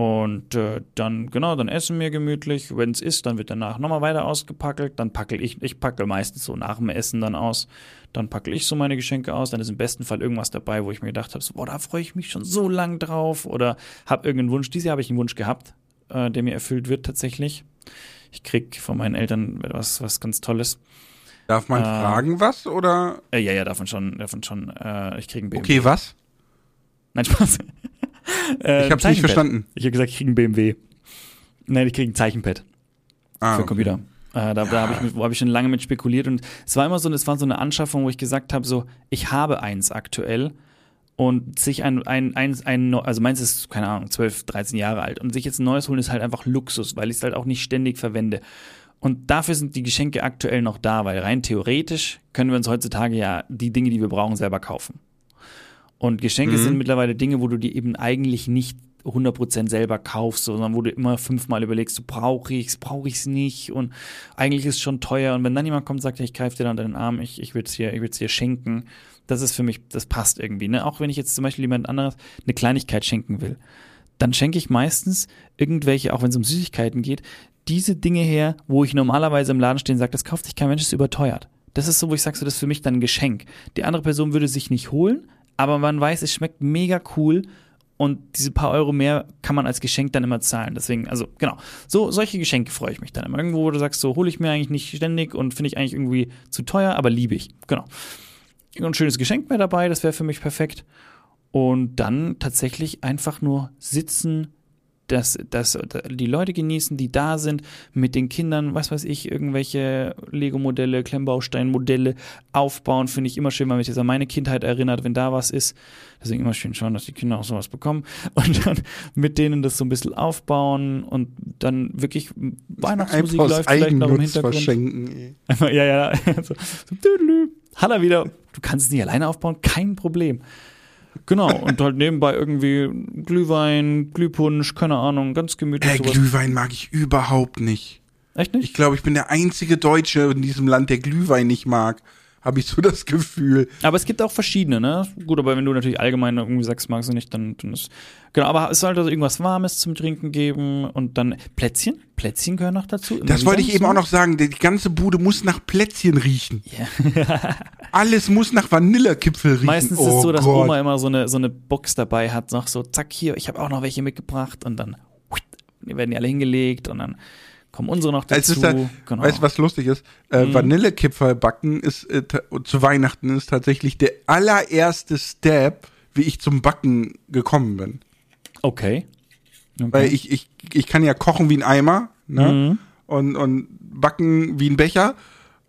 Und äh, dann, genau, dann essen wir gemütlich. Wenn es ist, dann wird danach nochmal weiter ausgepackelt. Dann packel ich, ich packel meistens so nach dem Essen dann aus. Dann packel ich so meine Geschenke aus. Dann ist im besten Fall irgendwas dabei, wo ich mir gedacht habe, so, boah, da freue ich mich schon so lang drauf. Oder habe irgendeinen Wunsch. Dieses Jahr habe ich einen Wunsch gehabt, äh, der mir erfüllt wird tatsächlich. Ich krieg von meinen Eltern was, was ganz Tolles. Darf man Äh, fragen was oder? Äh, ja, ja, davon schon, davon schon. Äh, ich krieg einen BMW. Okay, was? Nein, Spaß. Äh, Ich hab's nicht verstanden. Ich habe gesagt, ich krieg einen BMW. Nein, ich krieg ein Zeichenpad. Ah, für okay. Computer. Äh, da da habe ich, hab ich schon lange mit spekuliert und es war immer so, es war so eine Anschaffung, wo ich gesagt habe, so, ich habe eins aktuell und sich ein, ein, ein, ein, also meins ist, keine Ahnung, 12, 13 Jahre alt und sich jetzt ein neues holen ist halt einfach Luxus, weil ich es halt auch nicht ständig verwende. Und dafür sind die Geschenke aktuell noch da, weil rein theoretisch können wir uns heutzutage ja die Dinge, die wir brauchen, selber kaufen. Und Geschenke Mhm. sind mittlerweile Dinge, wo du die eben eigentlich nicht 100% selber kaufst, sondern wo du immer fünfmal überlegst, so brauche ich's, brauche ich's nicht und eigentlich ist es schon teuer und wenn dann jemand kommt und sagt, ja, ich greife dir dann deinen Arm, ich, ich will es dir, ich will's dir schenken, das ist für mich, das passt irgendwie, ne? Auch wenn ich jetzt zum Beispiel jemand anderes eine Kleinigkeit schenken will, dann schenke ich meistens irgendwelche, auch wenn es um Süßigkeiten geht, diese Dinge her, wo ich normalerweise im Laden stehe und sage, das kauft sich kein Mensch, das ist überteuert. Das ist so, wo ich sage, so, das ist für mich dann ein Geschenk. Die andere Person würde sich nicht holen, aber man weiß, es schmeckt mega cool und diese paar Euro mehr kann man als Geschenk dann immer zahlen. Deswegen, also genau, so solche Geschenke freue ich mich dann immer. Irgendwo, wo du sagst, so hole ich mir eigentlich nicht ständig und finde ich eigentlich irgendwie zu teuer, aber liebe ich. Genau. Ein schönes Geschenk mehr dabei, das wäre für mich perfekt. Und dann tatsächlich einfach nur sitzen, dass, dass die Leute genießen, die da sind, mit den Kindern, was weiß ich, irgendwelche Lego-Modelle, Klemmbaustein-Modelle aufbauen, finde ich immer schön, weil mich das an meine Kindheit erinnert, wenn da was ist. Deswegen immer schön schauen, dass die Kinder auch sowas bekommen [laughs] und dann mit denen das so ein bisschen aufbauen und dann wirklich Weihnachtsmusik läuft vielleicht noch im Hintergrund. Verschenken. [laughs] ja, ja, [laughs] so, so, er wieder, du kannst es nicht alleine aufbauen, kein Problem. Genau, und halt nebenbei irgendwie Glühwein, Glühpunsch, keine Ahnung, ganz gemütlich. Äh, sowas. Glühwein mag ich überhaupt nicht. Echt nicht? Ich glaube, ich bin der einzige Deutsche in diesem Land, der Glühwein nicht mag habe ich so das Gefühl. Aber es gibt auch verschiedene, ne? Gut, aber wenn du natürlich allgemein irgendwie sagst, magst du nicht, dann, dann ist. Genau, aber es sollte also irgendwas Warmes zum Trinken geben und dann Plätzchen. Plätzchen gehören noch dazu. das wollte ich eben auch noch sagen. Die ganze Bude muss nach Plätzchen riechen. Ja. [laughs] Alles muss nach Vanillekipfel riechen. Meistens oh ist es so, dass Gott. Oma immer so eine, so eine Box dabei hat, noch so, zack, hier, ich habe auch noch welche mitgebracht und dann werden die alle hingelegt und dann kommen unsere noch dazu. Da, genau. Weißt du, was lustig ist? Äh, mhm. Vanillekipferl backen ist äh, zu Weihnachten ist tatsächlich der allererste Step, wie ich zum Backen gekommen bin. Okay. okay. Weil ich, ich, ich kann ja kochen wie ein Eimer, ne? Mhm. Und, und backen wie ein Becher.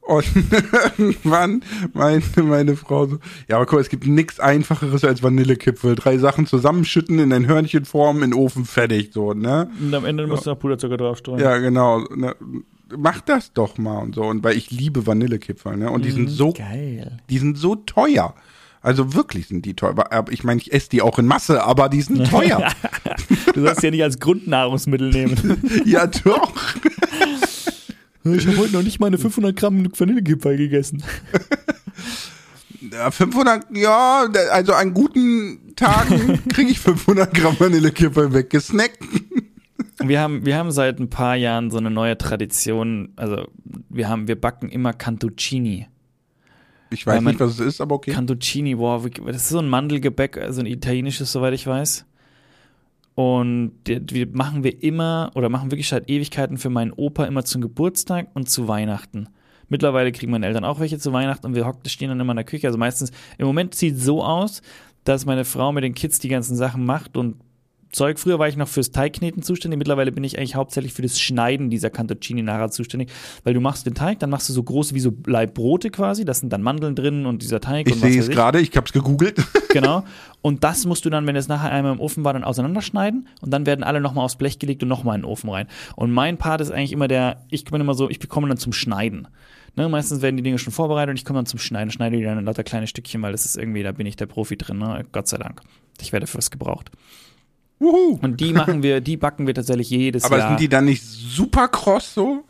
Und [laughs] irgendwann meinte meine Frau so, ja, aber guck mal, es gibt nichts einfacheres als Vanillekipfel. Drei Sachen zusammenschütten, in ein Hörnchenform, in den Ofen, fertig, so, ne? Und am Ende musst du noch Puderzucker draufstreuen. Ja, genau. Ne? Mach das doch mal und so. Und weil ich liebe Vanillekipferl, ne? Und die sind mhm, so, geil. die sind so teuer. Also wirklich sind die teuer. Aber ich meine, ich esse die auch in Masse, aber die sind [laughs] teuer. du sollst ja nicht als Grundnahrungsmittel nehmen. [laughs] ja, doch. Ich habe heute noch nicht meine 500 Gramm Vanillekipferl gegessen. 500, ja, also an guten Tagen kriege ich 500 Gramm Vanillekipferl weggesnackt. Wir haben, wir haben seit ein paar Jahren so eine neue Tradition. Also wir haben, wir backen immer Cantuccini. Ich weiß nicht, was es ist, aber okay. Cantuccini, wow, das ist so ein Mandelgebäck, also ein italienisches, soweit ich weiß. Und die, machen wir immer oder machen wirklich seit Ewigkeiten für meinen Opa immer zum Geburtstag und zu Weihnachten. Mittlerweile kriegen meine Eltern auch welche zu Weihnachten und wir stehen dann immer in der Küche. Also meistens, im Moment sieht es so aus, dass meine Frau mit den Kids die ganzen Sachen macht und Zeug. Früher war ich noch fürs Teigkneten zuständig. Mittlerweile bin ich eigentlich hauptsächlich für das Schneiden dieser Cantoncini nachher zuständig. Weil du machst den Teig, dann machst du so groß wie so Leibbrote quasi. Da sind dann Mandeln drin und dieser Teig. Ich sehe es gerade, ich hab's gegoogelt. [laughs] Genau. Und das musst du dann, wenn es nachher einmal im Ofen war, dann auseinanderschneiden. Und dann werden alle nochmal aufs Blech gelegt und nochmal in den Ofen rein. Und mein Part ist eigentlich immer der, ich bin immer so, ich bekomme dann zum Schneiden. Ne, meistens werden die Dinge schon vorbereitet und ich komme dann zum Schneiden, schneide die dann in lauter kleine Stückchen, weil das ist irgendwie, da bin ich der Profi drin, ne? Gott sei Dank. Ich werde fürs gebraucht. Wuhu. Und die machen wir, die backen wir tatsächlich jedes aber Jahr. Aber sind die dann nicht super kross so?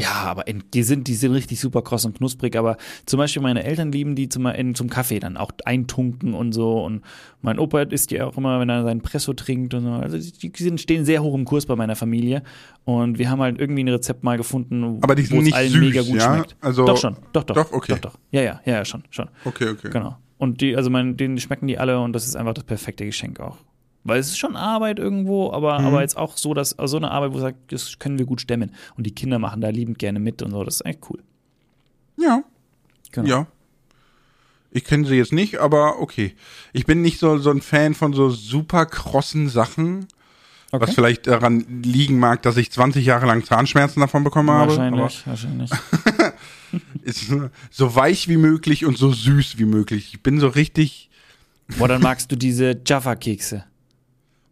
Ja, aber in, die sind, die sind richtig super kross und knusprig. Aber zum Beispiel meine Eltern lieben die zum, in, zum Kaffee dann auch eintunken und so. Und mein Opa isst die auch immer, wenn er seinen Presso trinkt und so. Also die, sind, stehen sehr hoch im Kurs bei meiner Familie. Und wir haben halt irgendwie ein Rezept mal gefunden, aber die sind nicht allen süß, mega gut ja? schmeckt. Also doch schon, doch, doch. Doch, okay. Doch, doch. Ja, ja, ja, schon, schon. Okay, okay. Genau. Und die, also mein, denen schmecken die alle und das ist einfach das perfekte Geschenk auch. Weil es ist schon Arbeit irgendwo, aber, mhm. aber jetzt auch so, dass also so eine Arbeit, wo sagt, das können wir gut stemmen. Und die Kinder machen da liebend gerne mit und so. Das ist echt cool. Ja. Genau. Ja. Ich kenne sie jetzt nicht, aber okay. Ich bin nicht so, so ein Fan von so super krossen Sachen. Okay. Was vielleicht daran liegen mag, dass ich 20 Jahre lang Zahnschmerzen davon bekommen habe. Wahrscheinlich, wahrscheinlich. [laughs] ist so weich wie möglich und so süß wie möglich. Ich bin so richtig. Boah, dann magst du diese Jaffa-Kekse.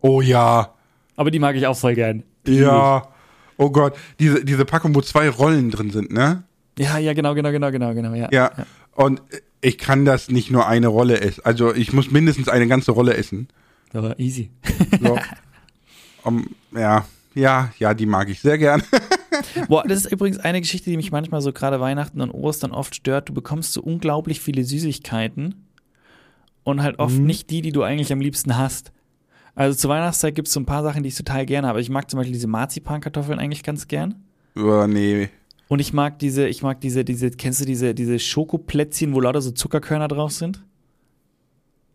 Oh ja. Aber die mag ich auch voll gern. Ja. Oh Gott. Diese, diese Packung, wo zwei Rollen drin sind, ne? Ja, ja, genau, genau, genau, genau, genau, ja. Ja. ja. Und ich kann das nicht nur eine Rolle essen. Also ich muss mindestens eine ganze Rolle essen. Aber easy. So. [laughs] um, ja, ja, ja, die mag ich sehr gern. [laughs] Boah, das ist übrigens eine Geschichte, die mich manchmal so gerade Weihnachten und Ostern oft stört. Du bekommst so unglaublich viele Süßigkeiten und halt oft mhm. nicht die, die du eigentlich am liebsten hast. Also zur Weihnachtszeit gibt es so ein paar Sachen, die ich total gerne habe. Ich mag zum Beispiel diese Marzipankartoffeln eigentlich ganz gern. Oh, nee. Und ich mag diese, ich mag diese, diese, kennst du diese, diese Schokoplätzchen, wo lauter so Zuckerkörner drauf sind?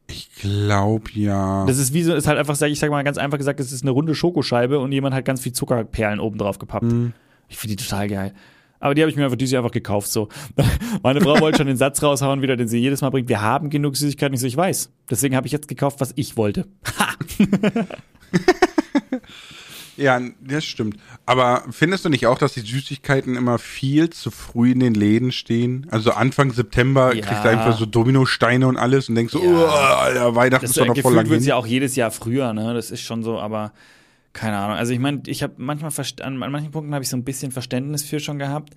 Ich glaube ja. Das ist wie so, ist halt einfach, ich sag mal ganz einfach gesagt, es ist eine runde Schokoscheibe und jemand hat ganz viel Zuckerperlen oben drauf gepappt. Mhm. Ich finde die total geil. Aber die habe ich mir einfach dieses Jahr einfach gekauft. So. [laughs] Meine Frau wollte schon den Satz raushauen, wieder, den sie jedes Mal bringt. Wir haben genug Süßigkeiten. Ich so, ich weiß. Deswegen habe ich jetzt gekauft, was ich wollte. [laughs] Ja, das stimmt. Aber findest du nicht auch, dass die Süßigkeiten immer viel zu früh in den Läden stehen? Also Anfang September Ja. kriegst du einfach so Dominosteine und alles und denkst so, Ja. oh, Alter, Weihnachten Das ist doch noch voll lang wird hin. ja auch jedes Jahr früher, ne? Das ist schon so, aber keine Ahnung. Also ich meine, ich habe manchmal an, an manchen Punkten habe ich so ein bisschen Verständnis für schon gehabt.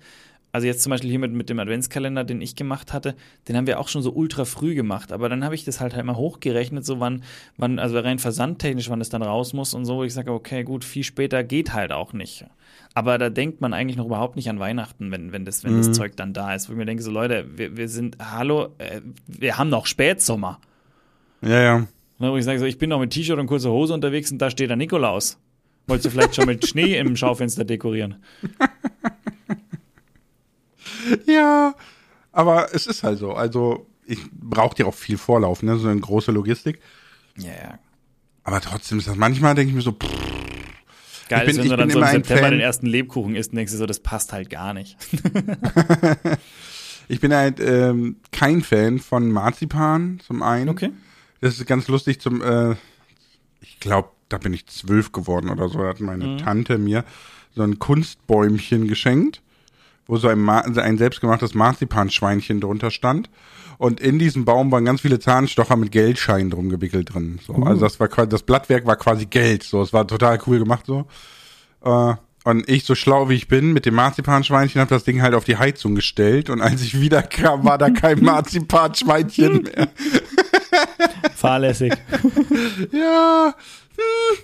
Also jetzt zum Beispiel hier mit, mit dem Adventskalender, den ich gemacht hatte, den haben wir auch schon so ultra früh gemacht. Aber dann habe ich das halt halt mal hochgerechnet, so wann, wann, also rein versandtechnisch, wann das dann raus muss und so. Ich sage, okay, gut, viel später geht halt auch nicht. Aber da denkt man eigentlich noch überhaupt nicht an Weihnachten, wenn, wenn, das, wenn das Zeug dann da ist. Wo ich mir denke, so Leute, wir, wir sind, hallo, äh, wir haben noch Spätsommer. Ja, ja. Ne, wo ich sage, so, ich bin noch mit T-Shirt und kurzer Hose unterwegs und da steht der Nikolaus. Wolltest du vielleicht schon mit Schnee im Schaufenster dekorieren? [laughs] Ja, aber es ist halt so. Also, ich brauche ja auch viel Vorlauf, ne? So eine große Logistik. Ja, ja. Aber trotzdem ist das manchmal, denke ich mir so, pff, Geil Ich bin- ist, wenn du dann so im September Fan- den ersten Lebkuchen isst und denkst dir so, das passt halt gar nicht. [laughs] ich bin halt ähm, kein Fan von Marzipan zum einen. Okay. Das ist ganz lustig zum, äh, ich glaube, da bin ich zwölf geworden oder so, da hat meine Mhm. Tante mir so ein Kunstbäumchen geschenkt, wo so ein, Ma ein selbstgemachtes Marzipanschweinchen drunter stand. Und in diesem Baum waren ganz viele Zahnstocher mit Geldscheinen drum gewickelt drin. So. Also das war quasi, das Blattwerk war quasi Geld. So, es war total cool gemacht so. Äh, und ich, so schlau wie ich bin, mit dem Marzipanschweinchen, habe das Ding halt auf die Heizung gestellt. Und als ich [laughs] wiederkam, war da kein [laughs] Marzipanschweinchen mehr. [laughs] Fahrlässig. [laughs] ja, hm,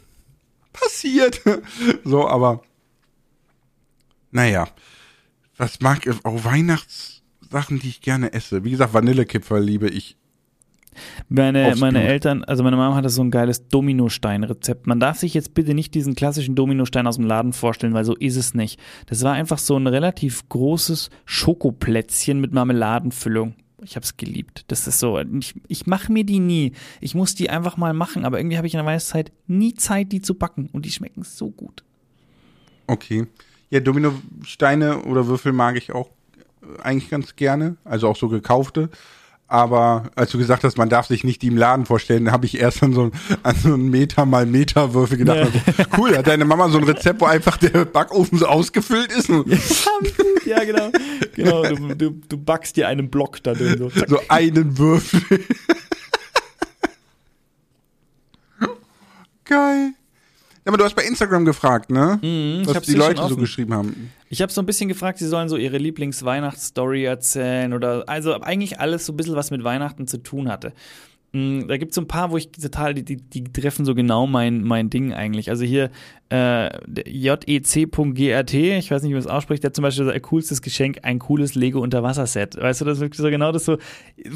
passiert. [laughs] So, aber naja, was mag ich, auch Weihnachtssachen, die ich gerne esse. Wie gesagt, Vanillekipferl liebe ich. Meine, meine. Eltern, also meine Mama hatte so ein geiles Dominostein-Rezept. Man darf sich jetzt bitte nicht diesen klassischen Dominostein aus dem Laden vorstellen, weil so ist es nicht. Das war einfach so ein relativ großes Schokoplätzchen mit Marmeladenfüllung. Ich habe es geliebt. Das ist so, ich, ich mache mir die nie. Ich muss die einfach mal machen, aber irgendwie habe ich in der Weihnachtszeit nie Zeit, die zu backen. Und die schmecken so gut. Okay. Ja, Dominosteine oder Würfel mag ich auch äh, eigentlich ganz gerne. Also auch so gekaufte. Aber als du gesagt hast, man darf sich nicht die im Laden vorstellen, habe ich erst an so, an so einen Meter mal Meter Würfel gedacht. Ja. Also, cool, hat deine Mama so ein Rezept, wo einfach der Backofen so ausgefüllt ist? Ja, [laughs] genau. Genau, du, du, du backst dir einen Block da drin. So. Zack. so einen Würfel. [laughs] Geil. Ja, aber du hast bei Instagram gefragt, ne? ich Was die Leute so geschrieben haben. Ich habe so ein bisschen gefragt, sie sollen so ihre Lieblingsweihnachtsstory erzählen oder also eigentlich alles so ein bisschen, was mit Weihnachten zu tun hatte. Mm, Da gibt es so ein paar, wo ich total, die, die, die treffen so genau mein, mein Ding eigentlich. Also hier äh, jec.grt, ich weiß nicht, wie man es ausspricht, der zum Beispiel so ein coolstes Geschenk, ein cooles Lego-Unterwasser-Set. Weißt du, das ist wirklich so genau das so,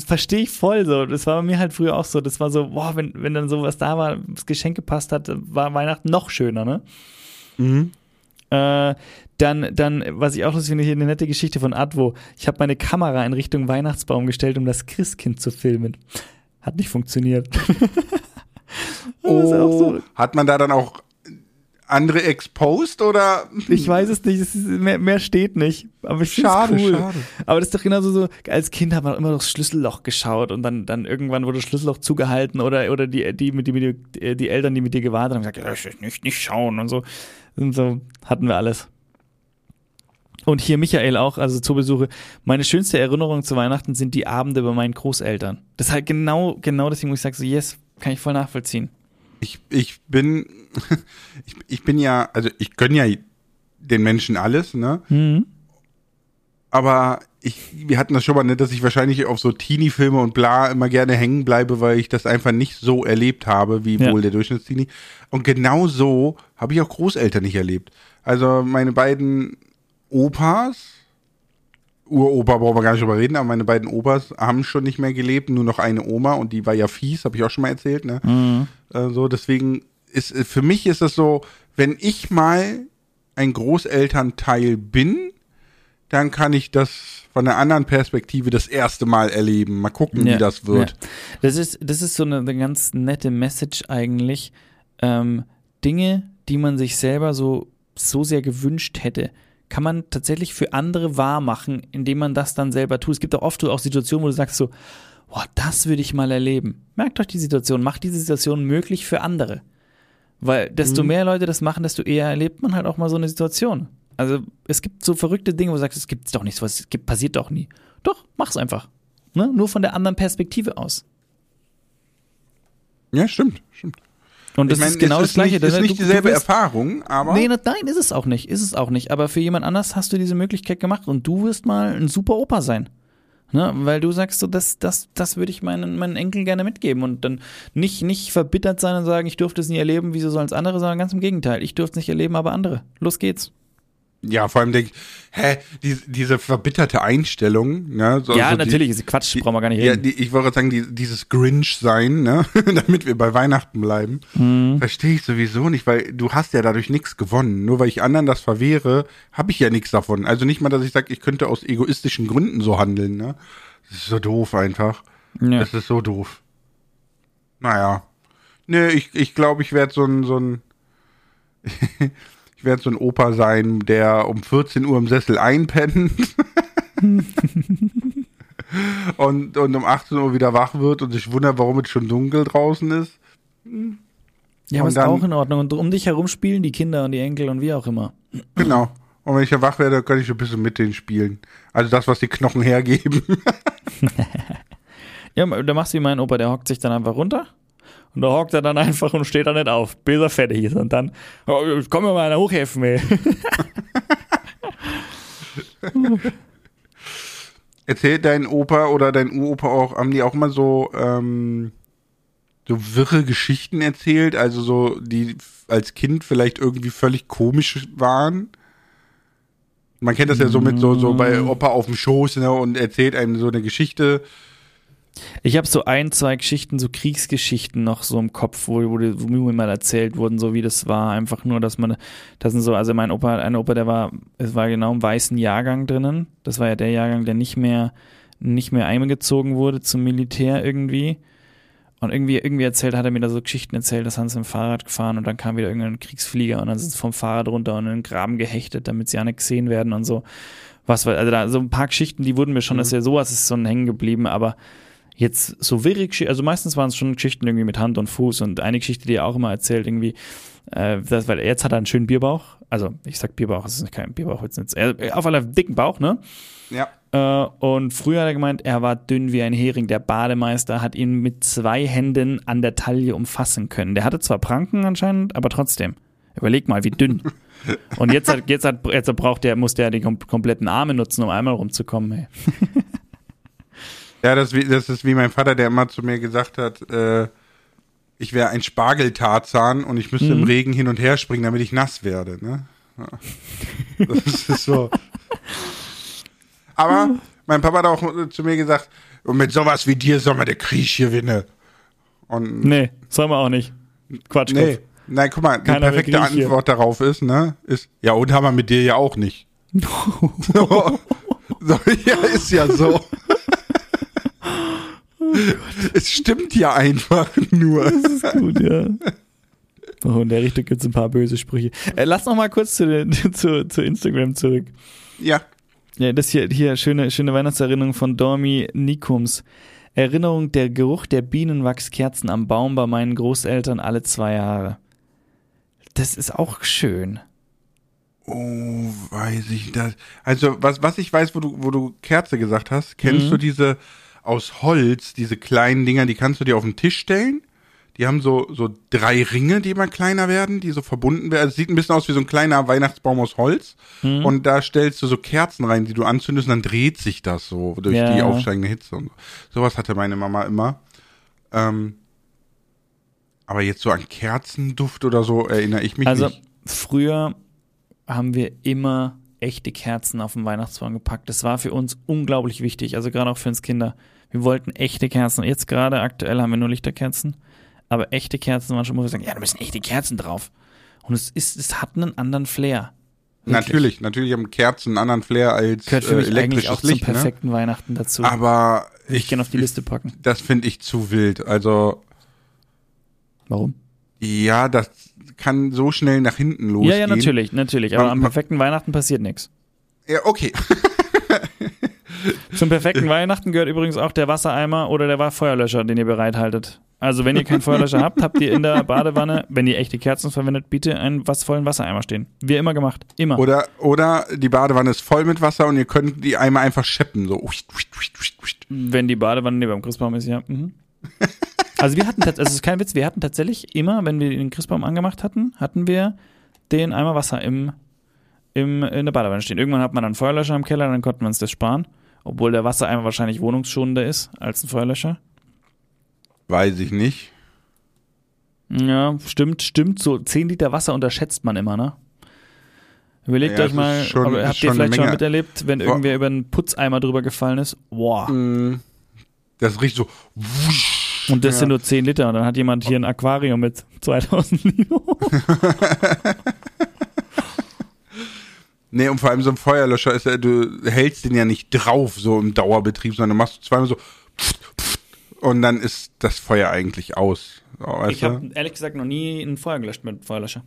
verstehe ich voll so. Das war bei mir halt früher auch so. Das war so, boah, wenn, wenn dann sowas da war, das Geschenk gepasst hat, war Weihnachten noch schöner, ne? Äh, dann, dann, was ich auch lustig finde, hier eine nette Geschichte von Advo. Ich habe meine Kamera in Richtung Weihnachtsbaum gestellt, um das Christkind zu filmen. Hat nicht funktioniert. [laughs] Das ist auch so. Oh, hat man da dann auch andere exposed oder? Ich weiß es nicht, es ist, mehr, mehr steht nicht. Aber ich finde Schade, cool. schade. Aber das ist doch genauso so, als Kind hat man immer durchs Schlüsselloch geschaut und dann, dann irgendwann wurde das Schlüsselloch zugehalten oder, oder die, die, mit, die, mit dir- die Eltern, die mit dir gewartet haben, gesagt, ja, ich nicht, nicht schauen und so. Und so hatten wir alles. Und hier Michael auch, also zu Besuche. Meine schönste Erinnerung zu Weihnachten sind die Abende bei meinen Großeltern. Das ist halt genau, genau deswegen, wo ich sage, so, yes, kann ich voll nachvollziehen. Ich, ich bin, [laughs] ich, ich bin ja, also ich gönn ja den Menschen alles, ne? Mhm. Aber ich, wir hatten das schon mal, ne, dass ich wahrscheinlich auf so Teenie-Filme und bla immer gerne hängen bleibe, weil ich das einfach nicht so erlebt habe, wie Ja. wohl der Durchschnittsteenie. Und genau so habe ich auch Großeltern nicht erlebt. Also meine beiden Opas, Uropa brauchen wir gar nicht drüber reden, aber meine beiden Opas haben schon nicht mehr gelebt, nur noch eine Oma und die war ja fies, habe ich auch schon mal erzählt, ne? Mhm. Äh, so, deswegen ist äh, für mich ist das so, wenn ich mal ein Großelternteil bin, dann kann ich das von einer anderen Perspektive das erste Mal erleben. Mal gucken, Ja, wie das wird. Ja. Das ist, das ist so eine, eine ganz nette Message eigentlich. Ähm, Dinge, die man sich selber so, so sehr gewünscht hätte, kann man tatsächlich für andere wahr machen, indem man das dann selber tut. Es gibt auch oft auch Situationen, wo du sagst so, boah, das würde ich mal erleben. Merkt euch die Situation, macht diese Situation möglich für andere. Weil desto Mhm. mehr Leute das machen, desto eher erlebt man halt auch mal so eine Situation. Also es gibt so verrückte Dinge, wo du sagst, es gibt doch nichts, was gibt, passiert doch nie. Doch, mach's einfach. Ne? Nur von der anderen Perspektive aus. Ja, stimmt, stimmt. Und das meine, ist genau das Gleiche. Nicht, ist nicht dieselbe wirst- Erfahrung, aber Nee, ne- nein, ist es auch nicht. Ist es auch nicht. Aber für jemand anders hast du diese Möglichkeit gemacht und du wirst mal ein super Opa sein. Ne? Weil du sagst so, das, das, das würde ich meinen, meinen Enkeln gerne mitgeben und dann nicht, nicht verbittert sein und sagen, ich durfte es nie erleben, wieso sollen es andere, sondern ganz im Gegenteil. Ich durfte es nicht erleben, aber andere. Los geht's. Ja, vor allem denke ich, hä, die, diese verbitterte Einstellung, ne? So, ja, so die- natürlich, ist Quatsch, die- brauchen wir gar nicht Ja, reden. die, ich wollte sagen, die, dieses Grinch-Sein, ne? [laughs] damit wir bei Weihnachten bleiben, Mhm. verstehe ich sowieso nicht, weil du hast ja dadurch nichts gewonnen. Nur weil ich anderen das verwehre, habe ich ja nichts davon. Also nicht mal, dass ich sage, ich könnte aus egoistischen Gründen so handeln, ne? Das ist so doof einfach. ja. Das ist so doof. Naja. Nee, ich glaube, ich, glaub, ich werde so ein, so ein, [laughs] ich werde so ein Opa sein, der um 14 Uhr im Sessel einpennt. [laughs] und, und um 18 Uhr wieder wach wird und sich wundert, warum es schon dunkel draußen ist. ja, aber ist auch in Ordnung. Und um dich herum spielen die Kinder und die Enkel und wie auch immer. Genau. Und wenn ich dann wach werde, kann ich ein bisschen mit denen spielen. Also das, was die Knochen hergeben. [laughs] Ja, da machst du wie mein Opa, der hockt sich dann einfach runter. Und da hockt er dann einfach und steht da nicht auf, bis er fertig ist. Und dann, oh, komm mir mal einer hochhelfen, ey. [laughs] Erzählt dein Opa oder dein Uropa auch, haben die auch mal so, ähm, so wirre Geschichten erzählt, also so, die als Kind vielleicht irgendwie völlig komisch waren? Man kennt das ja so mit so, so bei Opa auf dem Schoß, ne, und erzählt einem so eine Geschichte. Ich habe so ein, zwei Geschichten, so Kriegsgeschichten noch so im Kopf, wo, wo, wo mir mal erzählt wurden, so wie das war. Einfach nur, dass man, das sind so, also mein Opa, ein Opa, der war, es war genau im weißen Jahrgang drinnen. Das war ja der Jahrgang, der nicht mehr, nicht mehr eingezogen wurde zum Militär irgendwie. Und irgendwie, irgendwie erzählt, hat er mir da so Geschichten erzählt, dass haben sie im Fahrrad gefahren und dann kam wieder irgendein Kriegsflieger und dann sind sie vom Fahrrad runter und in den Graben gehechtet, damit sie ja nicht gesehen werden und so. Was also da, so ein paar Geschichten, die wurden mir schon, das ist ja sowas ist so hängen geblieben, aber jetzt so wirre Geschichten, also meistens waren es schon Geschichten irgendwie mit Hand und Fuß und eine Geschichte, die er auch immer erzählt, irgendwie, äh, das, weil jetzt hat er einen schönen Bierbauch, also ich sag Bierbauch, es ist kein Bierbauch, jetzt nicht, er, auf einen dicken Bauch, ne? Ja. Äh, und früher hat er gemeint, er war dünn wie ein Hering. Der Bademeister hat ihn mit zwei Händen an der Taille umfassen können. Der hatte zwar Pranken anscheinend, aber trotzdem. Überleg mal, wie dünn. Und jetzt hat, jetzt hat, jetzt braucht der, muss der die kom kompletten Arme nutzen, um einmal rumzukommen, ey. [laughs] Ja, das, das ist wie mein Vater, der immer zu mir gesagt hat, äh, ich wäre ein Spargeltarzan und ich müsste im Regen hin und her springen, damit ich nass werde. Ne? Ja. Das ist so. Aber mein Papa hat auch äh, zu mir gesagt, und mit sowas wie dir soll man den Krieg gewinnen. Und Nee, soll man auch nicht. Quatsch. nee, nein, guck mal, die Keiner will perfekte Krieg hier. Antwort darauf ist, ne, ist, ja, und haben wir mit dir ja auch nicht. [laughs] so, so, ja, ist ja so. [laughs] [laughs] es stimmt ja einfach nur. Gut, ja. Oh, in der Richtung gibt es ein paar böse Sprüche. Äh, lass noch mal kurz zu, [laughs] zu, zu Instagram zurück. Ja, Ja, das hier, hier schöne, schöne Weihnachtserinnerung von Dormi Nikums. Erinnerung, der Geruch der Bienenwachskerzen am Baum bei meinen Großeltern alle zwei Jahre. Das ist auch schön. Oh, weiß ich das. Also, was, was ich weiß, wo du, wo du Kerze gesagt hast, kennst Mhm. du diese aus Holz, diese kleinen Dinger, die kannst du dir auf den Tisch stellen? Die haben so, so drei Ringe, die immer kleiner werden, die so verbunden werden. Es sieht ein bisschen aus wie so ein kleiner Weihnachtsbaum aus Holz. Mhm. Und da stellst du so Kerzen rein, die du anzündest, und dann dreht sich das so durch Ja. die aufsteigende Hitze und so. Sowas hatte meine Mama immer. Ähm, aber jetzt so an Kerzenduft oder so erinnere ich mich Also nicht. früher haben wir immer echte Kerzen auf den Weihnachtsbaum gepackt. Das war für uns unglaublich wichtig, also gerade auch für uns Kinder. Wir wollten echte Kerzen. Jetzt gerade aktuell haben wir nur Lichterkerzen, aber echte Kerzen waren schon, wo wir sagen, ja, da müssen echte Kerzen drauf. Und es ist, es hat einen anderen Flair. Natürlich, natürlich haben Kerzen einen anderen Flair als Gehört für äh, mich eigentlich elektrisches auch zum Licht. Ne? perfekten Weihnachten dazu. Aber ich ich, gerne auf die Liste packen. das finde ich zu wild. Also Warum? ja, das kann so schnell nach hinten losgehen. Ja, ja, natürlich, natürlich. Aber Man- am perfekten Weihnachten passiert nichts. Ja, okay. [laughs] Zum perfekten Weihnachten gehört übrigens auch der Wassereimer oder der Feuerlöscher, den ihr bereithaltet. Also wenn ihr keinen Feuerlöscher habt, habt ihr in der Badewanne, wenn ihr echte Kerzen verwendet, bitte einen was vollen Wassereimer stehen. Wir immer gemacht. Immer. Oder, oder die Badewanne ist voll mit Wasser und ihr könnt die Eimer einfach scheppen. So. Wenn die Badewanne neben dem Christbaum ist, ja. Mhm. Also wir hatten, also es ist kein Witz, wir hatten tatsächlich immer, wenn wir den Christbaum angemacht hatten, hatten wir den Eimer Wasser im, im, in der Badewanne stehen. Irgendwann hat man dann einen Feuerlöscher im Keller, dann konnten wir uns das sparen. Obwohl der Wassereimer wahrscheinlich wohnungsschonender ist als ein Feuerlöscher. Weiß ich nicht. Ja, stimmt, stimmt. So 10 Liter Wasser unterschätzt man immer, ne? Überlegt Ja, euch mal, schon- habt ihr vielleicht schon miterlebt, wenn Boah. irgendwer über einen Putzeimer drüber gefallen ist? Boah. Mm, Das riecht so. Und das Ja. sind nur 10 Liter und dann hat jemand hier ein Aquarium mit 2000 Liter. [laughs] [laughs] Nee, und vor allem so ein Feuerlöscher ist ja, du hältst den ja nicht drauf, so im Dauerbetrieb, sondern du machst zweimal so und dann ist das Feuer eigentlich aus. Weißt Ich du? habe ehrlich gesagt noch nie ein Feuer gelöscht mit Feuerlöscher.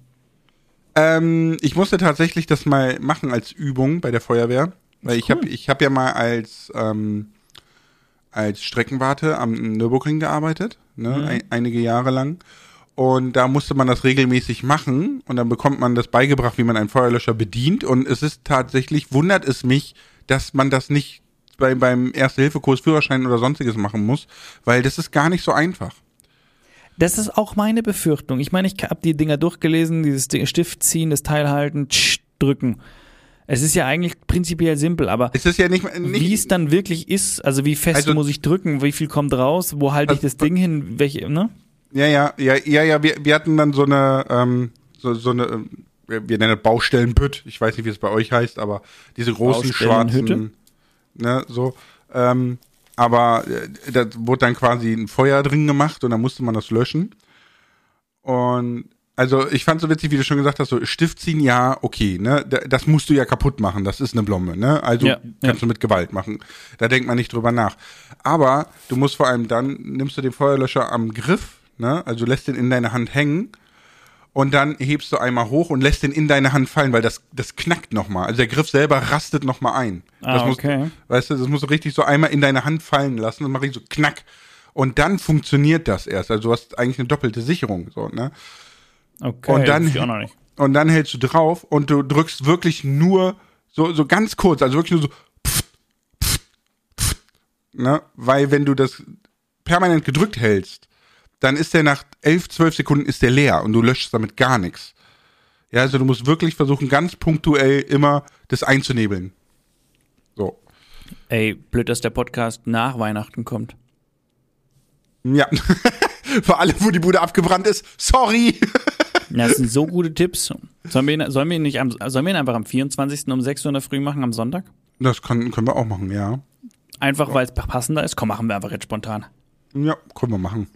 Ähm, ich musste tatsächlich das mal machen als Übung bei der Feuerwehr, weil ich habe ich hab ja mal als ähm, als Streckenwarte am Nürburgring gearbeitet, ne, ein, einige Jahre lang. Und da musste man das regelmäßig machen und dann bekommt man das beigebracht, wie man einen Feuerlöscher bedient. Und es ist tatsächlich, wundert es mich, dass man das nicht bei, beim Erste-Hilfe-Kurs, Führerschein oder sonstiges machen muss, weil das ist gar nicht so einfach. Das ist auch meine Befürchtung. Ich meine, ich habe die Dinger durchgelesen, dieses Stift ziehen, das Teil halten, tsch, drücken. Es ist ja eigentlich prinzipiell simpel, aber Es ja nicht, nicht wie es dann wirklich ist, also wie fest Also- muss ich drücken, wie viel kommt raus, wo halte ich Also- das Ding hin, welche, ne? Ja, ja, ja, ja, ja, wir, wir hatten dann so eine, ähm, so, so eine, ähm, wir nennen das Baustellenbütt, ich weiß nicht, wie es bei euch heißt, aber diese großen schwarzen, ne, so, ähm, aber äh, da wurde dann quasi ein Feuer drin gemacht und dann musste man das löschen. Und also ich fand so witzig, wie du schon gesagt hast, so Stift ziehen, ja, okay, ne, da- das musst du ja kaputt machen, das ist eine Blomme, ne, also Ja, kannst ja. du mit Gewalt machen. Da denkt man nicht drüber nach. Aber du musst vor allem dann, nimmst du den Feuerlöscher am Griff, ne, also lässt den in deine Hand hängen und dann hebst du einmal hoch und lässt den in deine Hand fallen, weil das, das knackt nochmal. Also der Griff selber rastet nochmal ein. Ah, das musst, okay. Weißt du, das musst du richtig so einmal in deine Hand fallen lassen und mach ich so knack. Und dann funktioniert das erst. Also du hast eigentlich eine doppelte Sicherung, so, ne? Okay, Und dann- ich auch noch nicht. Und dann hältst du drauf und du drückst wirklich nur so, so ganz kurz, also wirklich nur so, pft, pft, pft, ne? Weil wenn du das permanent gedrückt hältst, dann ist der nach elf, zwölf Sekunden ist der leer und du löschst damit gar nichts. Ja, also du musst wirklich versuchen, ganz punktuell immer das einzunebeln. So. Ey, blöd, dass der Podcast nach Weihnachten kommt. Ja. [laughs] Für alle, wo die Bude abgebrannt ist, sorry. [laughs] Das sind so gute Tipps. Sollen wir ihn, sollen wir ihn nicht am, sollen wir ihn einfach am 24. um 6 Uhr in der Früh machen, am Sonntag? Das kann, können wir auch machen, ja. Einfach, weil es passender ist? Komm, machen wir einfach jetzt spontan. Ja, können wir machen.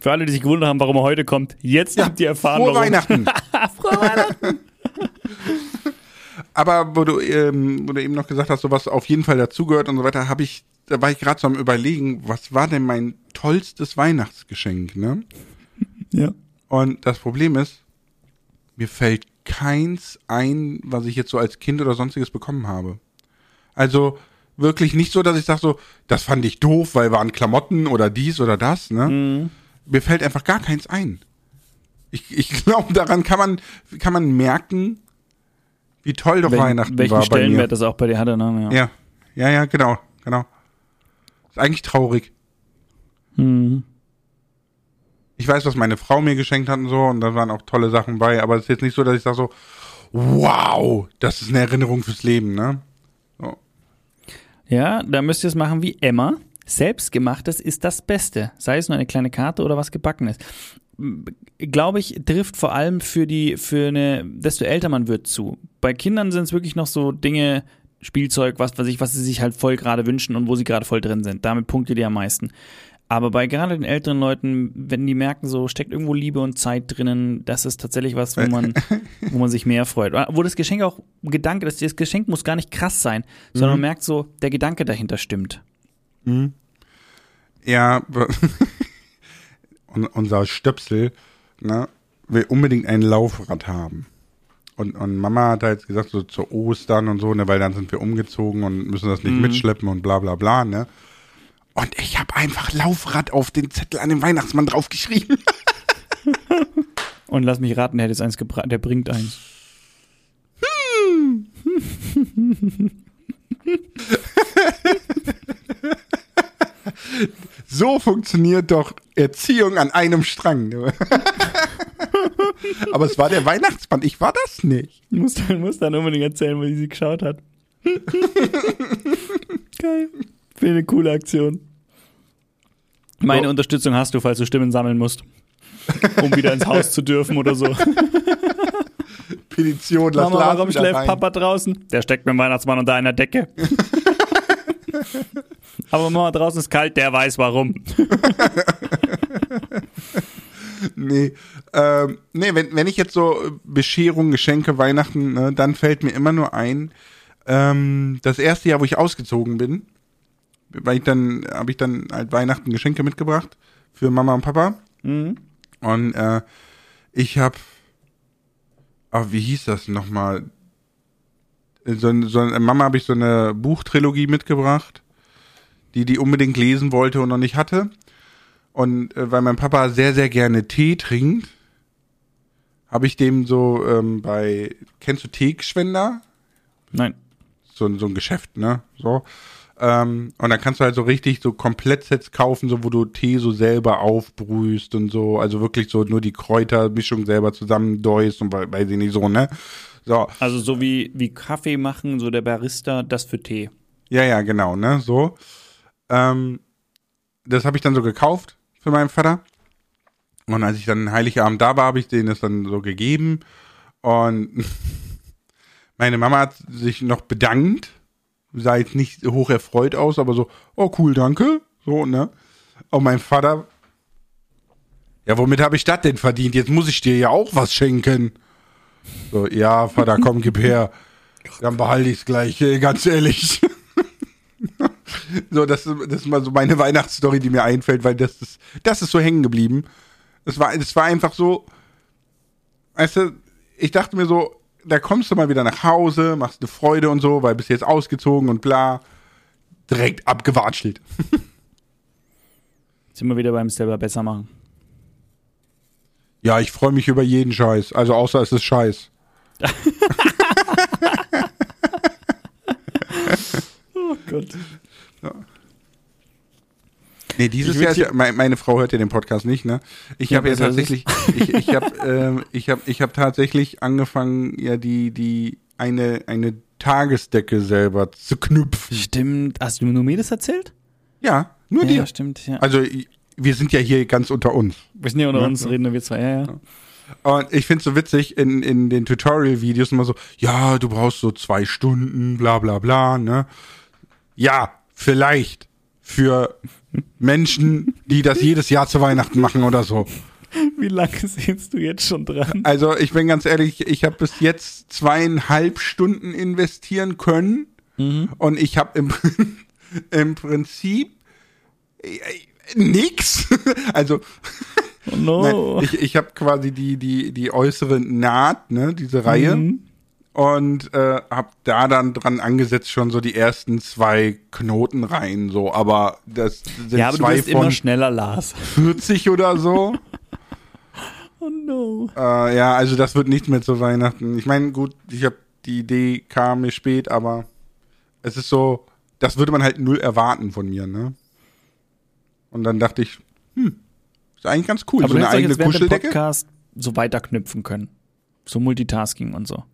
Für alle, die sich gewundert haben, warum er heute kommt, jetzt habt ihr erfahren, Frohe warum. Weihnachten. [laughs] Frohe Weihnachten. Aber wo du, ähm, wo du eben noch gesagt hast, so was auf jeden Fall dazugehört und so weiter, habe ich, da war ich gerade so am überlegen, was war denn mein tollstes Weihnachtsgeschenk, ne? Ja. Und das Problem ist, mir fällt keins ein, was ich jetzt so als Kind oder sonstiges bekommen habe. Also wirklich nicht so, dass ich sage so, das fand ich doof, weil waren Klamotten oder dies oder das, ne? Mir fällt einfach gar keins ein. Ich, ich [laughs] glaube, daran kann man, kann man merken, wie toll doch Weihnachten welchen war mir. Stellenwert das auch bei dir hatte, ne? Ja. Ja, ja, ja, genau, genau. Ist eigentlich traurig. Hm. Ich weiß, was meine Frau mir geschenkt hat und so, und da waren auch tolle Sachen bei, aber es ist jetzt nicht so, dass ich sage so, wow, das ist eine Erinnerung fürs Leben, ne? So. Ja, da müsst ihr es machen wie Emma. Selbstgemachtes ist das Beste. Sei es nur eine kleine Karte oder was gebackenes. Glaube ich, trifft vor allem für die, für eine, desto älter man wird zu. Bei Kindern sind es wirklich noch so Dinge, Spielzeug, was weiß ich, was sie sich halt voll gerade wünschen und wo sie gerade voll drin sind. Damit punktet ihr am meisten. Aber bei gerade den älteren Leuten, wenn die merken, so steckt irgendwo Liebe und Zeit drinnen, das ist tatsächlich was, wo man, wo man sich mehr freut. Wo das Geschenk auch Gedanke, das, das Geschenk muss gar nicht krass sein, sondern man merkt so, der Gedanke dahinter stimmt. Ja, [laughs] und unser Stöpsel ne, will unbedingt ein Laufrad haben. Und, und Mama hat halt gesagt, so zu Ostern und so, ne, weil dann sind wir umgezogen und müssen das nicht mitschleppen und bla bla bla, ne? Und ich habe einfach Laufrad auf den Zettel an den Weihnachtsmann draufgeschrieben. [laughs] Und lass mich raten, der hat jetzt eins gebracht, der bringt eins. [laughs] So funktioniert doch Erziehung an einem Strang. [laughs] Aber es war der Weihnachtsmann, ich war das nicht. Ich muss dann, muss dann unbedingt erzählen, wo sie geschaut hat. [laughs] Geil. Finde eine coole Aktion. Meine So. Unterstützung hast du, falls du Stimmen sammeln musst. Um wieder ins Haus zu dürfen oder so. Petition, lass Mama, warum schläft. Papa draußen? Der steckt mit dem Weihnachtsmann unter einer Decke. [laughs] Aber Mama, draußen ist kalt, der weiß warum. Nee, ähm, nee wenn, wenn ich jetzt so Bescherung, Geschenke, Weihnachten, ne, dann fällt mir immer nur ein, ähm, das erste Jahr, wo ich ausgezogen bin, weil ich dann, habe ich dann halt Weihnachten Geschenke mitgebracht für Mama und Papa. Mhm. Und äh, ich habe, ah, wie hieß das nochmal? So, so, Mama habe ich so eine Buchtrilogie mitgebracht, die die unbedingt lesen wollte und noch nicht hatte. Und äh, weil mein Papa sehr, sehr gerne Tee trinkt, habe ich dem so ähm, bei, kennst du Teegeschwender? Nein. so, so ein Geschäft, ne? So. Ähm, und dann kannst du halt so richtig so Komplettsets kaufen, so wo du Tee so selber aufbrühst und so, also wirklich so nur die Kräutermischung selber zusammendeust und we- weiß ich nicht so, ne? So, Also so wie, wie Kaffee machen, so der Barista, das für Tee. ja, ja, genau, ne? So. Ähm, das habe ich dann so gekauft für meinen Vater. Und als ich dann Heiligabend da war, habe ich denen das dann so gegeben. Und [laughs] meine Mama hat sich noch bedankt. Sah jetzt nicht hoch erfreut aus, aber so, oh cool, danke. So, ne? Und mein Vater, ja, womit habe ich das denn verdient? Jetzt muss ich dir ja auch was schenken. So, ja, Vater, komm, gib her. Dann behalte ich es gleich, ganz ehrlich. [laughs] so, das, ist- das ist mal so meine Weihnachtsstory, die mir einfällt, weil das ist, das ist so hängen geblieben. Es war, es war einfach so, weißt du, ich dachte mir so, da kommst du mal wieder nach Hause, machst eine Freude und so, weil bist jetzt ausgezogen und bla. Direkt abgewatschelt. [laughs] Sind wir wieder beim selber besser machen. Ja, ich freue mich über jeden Scheiß. Also außer es ist Scheiß. [laughs] Oh Gott. Nee, dieses Jahr, ist ja, meine, Frau hört ja den Podcast nicht, ne? Ich Ja, habe ja tatsächlich, ich, ich habe, [laughs] ähm, ich habe, ich habe tatsächlich angefangen, ja die, die eine, eine Tagesdecke selber zu knüpfen. Stimmt. Hast du nur mir das erzählt? Ja, nur Ja, dir. ja, stimmt. Ja. Also wir sind ja hier ganz unter uns. Wir sind ja unter Ja, uns, ja. reden wir zwei. Ja, ja. Und ich find's so witzig in, in den Tutorial-Videos immer so, ja, du brauchst so zwei Stunden, bla bla bla, ne? Ja, vielleicht für Menschen, die das jedes Jahr zu Weihnachten machen oder so. Wie lange sitzt du jetzt schon dran? Also ich bin ganz ehrlich, ich habe bis jetzt zweieinhalb Stunden investieren können und ich habe im, [laughs] im Prinzip äh, nix. [laughs] Also Oh no. nein, ich, ich habe quasi die die die äußere Naht, ne, diese Reihe Mhm. und äh, habe da dann dran angesetzt schon so die ersten zwei Knoten rein, so. Aber das sind ja, aber du zwei bist von immer schneller, Lars. [laughs] 40 oder so. Oh no. Äh, ja, also das wird nichts mehr zu Weihnachten. Ich meine, gut, ich habe die Idee kam mir spät, aber es ist so, das würde man halt null erwarten von mir, ne? Und dann dachte ich, hm, ist eigentlich ganz cool, Aber so du eine eigene jetzt Kuscheldecke. Podcast so weiterknüpfen können. So Multitasking und so.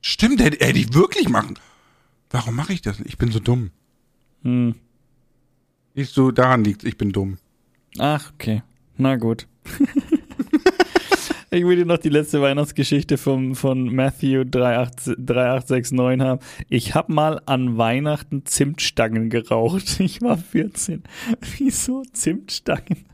Stimmt, hätte, hätte ich wirklich machen. Warum mache ich das? nicht? Ich bin so dumm. Hm. Siehst du, daran liegt ich bin dumm. Ach, okay. Na gut. [laughs] Ich will dir noch die letzte Weihnachtsgeschichte vom, von Matthew 38, 3869 haben. Ich habe mal an Weihnachten Zimtstangen geraucht. [laughs] Ich war 14. Wieso Zimtstangen?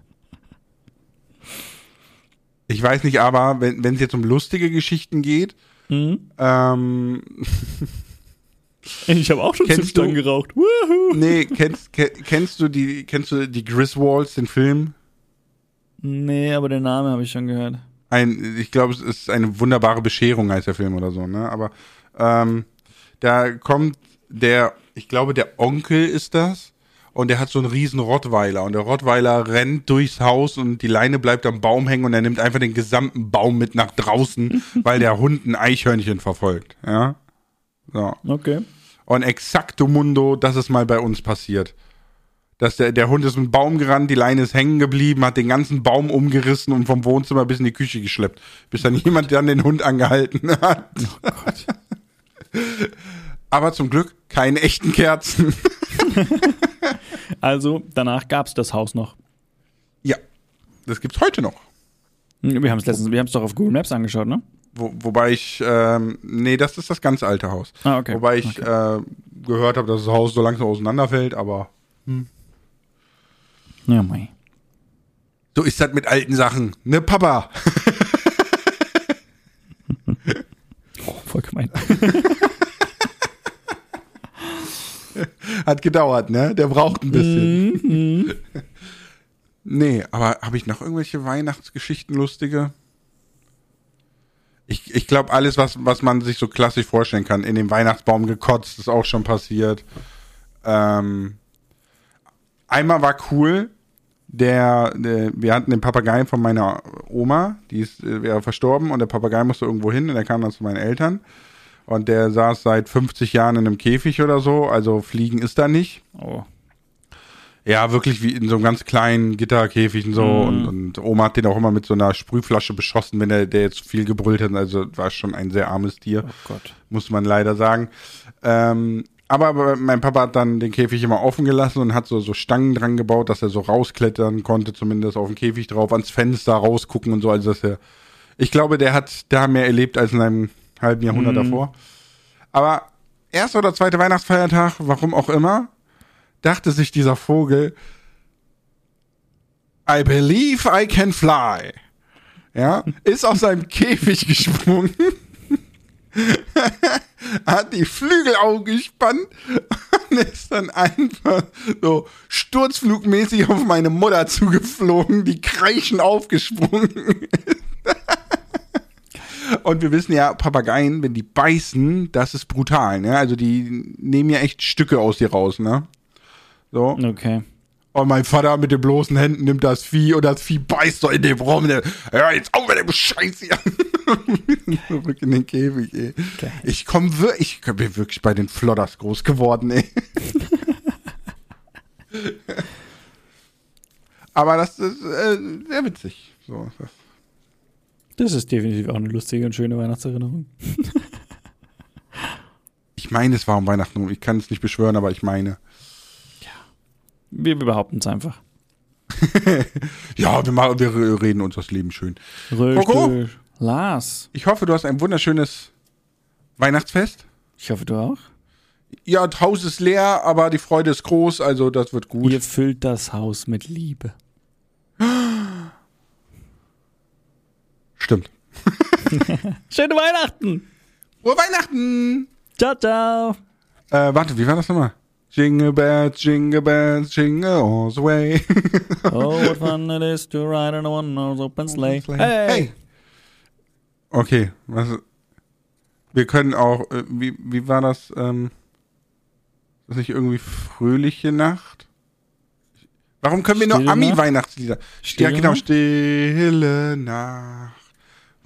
Ich weiß nicht, aber wenn es jetzt um lustige Geschichten geht, Mhm. ähm, [laughs] Ich habe auch schon Zimtstangen du- geraucht. Woohoo. nee, kennst, ke- kennst du die, kennst du die Griswolds, den Film? Nee, aber den Namen habe ich schon gehört. Ein, ich glaube, es ist eine wunderbare Bescherung, heißt der Film oder so, ne? Aber ähm, da kommt der, ich glaube, der Onkel ist das. Und der hat so einen riesen Rottweiler. Und der Rottweiler rennt durchs Haus und die Leine bleibt am Baum hängen und er nimmt einfach den gesamten Baum mit nach draußen, [laughs] weil der Hund ein Eichhörnchen verfolgt. Ja. So. Okay. Und exakto mundo, das ist mal bei uns passiert. Dass der, der Hund ist mit dem Baum gerannt, die Leine ist hängen geblieben, hat den ganzen Baum umgerissen und vom Wohnzimmer bis in die Küche geschleppt. Bis dann jemand dann den Hund angehalten hat. Oh Gott. [laughs] Aber zum Glück keine echten Kerzen. [laughs] Also, danach gab's das Haus noch. ja, das gibt's heute noch. Hm, Wir haben es letztens, wir haben es doch auf Google Maps angeschaut, ne? Wo, wobei ich, ähm, nee, das ist das ganz alte Haus. Ah, okay. Wobei ich äh, gehört habe, dass das Haus so langsam auseinanderfällt, aber Ja, mei. so ist das mit alten Sachen. Ne, Papa? [laughs] Oh, voll gemein. [laughs] Hat gedauert, ne? Der braucht ein bisschen. [laughs] nee, aber habe ich noch irgendwelche Weihnachtsgeschichten lustige? Ich, ich glaube, alles, was, was man sich so klassisch vorstellen kann, in den Weihnachtsbaum gekotzt, ist auch schon passiert. Ähm, einmal war cool, der, der, wir hatten den Papagei von meiner Oma, die ist, äh, wäre verstorben und der Papagei musste irgendwo hin und er kam dann zu meinen Eltern. Und der saß seit 50 Jahren in einem Käfig oder so, also fliegen ist da nicht. Oh. Ja, wirklich wie in so einem ganz kleinen Gitterkäfig und so. Und, und Oma hat den auch immer mit so einer Sprühflasche beschossen, wenn der, der jetzt zu viel gebrüllt hat. Also war schon ein sehr armes Tier, Oh Gott. muss man leider sagen. Ähm, aber, mein Papa hat dann den Käfig immer offen gelassen und hat so, so Stangen dran gebaut, dass er so rausklettern konnte, zumindest auf den Käfig drauf, ans Fenster rausgucken und so. Also dass er, ich glaube, der hat da mehr erlebt als in einem halben Jahrhundert davor. Aber erster oder zweiter Weihnachtsfeiertag, warum auch immer, dachte sich dieser Vogel, I believe I can fly. Ja, ist aus seinem Käfig [laughs] gesprungen, hat die Flügel aufgespannt und ist dann einfach so sturzflugmäßig auf meine Mutter zugeflogen, die kreischend aufgesprungen ist. Und wir wissen ja, Papageien, wenn die beißen, das ist brutal, ne? Also die nehmen ja echt Stücke aus dir raus, ne? So. Okay. Und mein Vater mit den bloßen Händen nimmt das Vieh und das Vieh beißt so in den Raum. Der, Hör jetzt auf mit dem Scheiß hier. Zurück in den Käfig, ey. Geil. Ich komm wirklich, ich bin wirklich bei den Flodders groß geworden, ey. [laughs] Aber das ist äh, sehr witzig. So, das, Das ist definitiv auch eine lustige und schöne Weihnachtserinnerung. [laughs] ich meine, es war um Weihnachten. rum. Ich kann es nicht beschwören, aber ich meine. Wir, wir behaupten es einfach. [laughs] Ja, wir, machen, wir reden uns das Leben schön. Coco? Lars, Ich hoffe, du hast ein wunderschönes Weihnachtsfest. ich hoffe, du auch. Ja, das Haus ist leer, aber die Freude ist groß, also das wird gut. Ihr füllt das Haus mit Liebe. Stimmt. [laughs] Schöne Weihnachten! Frohe Weihnachten! Ciao, ciao! Äh, warte, wie war das nochmal? Jingle bells, jingle bells, jingle all the way. Oh, what [laughs] fun it is to ride in a one-horse open sleigh. Hey! Okay, was, wir können auch, äh, wie, wie war das, ähm, ist das nicht irgendwie fröhliche Nacht? Warum können wir nur Stille Ami-Weihnachtslieder? Stille Ja, genau, stille Nacht,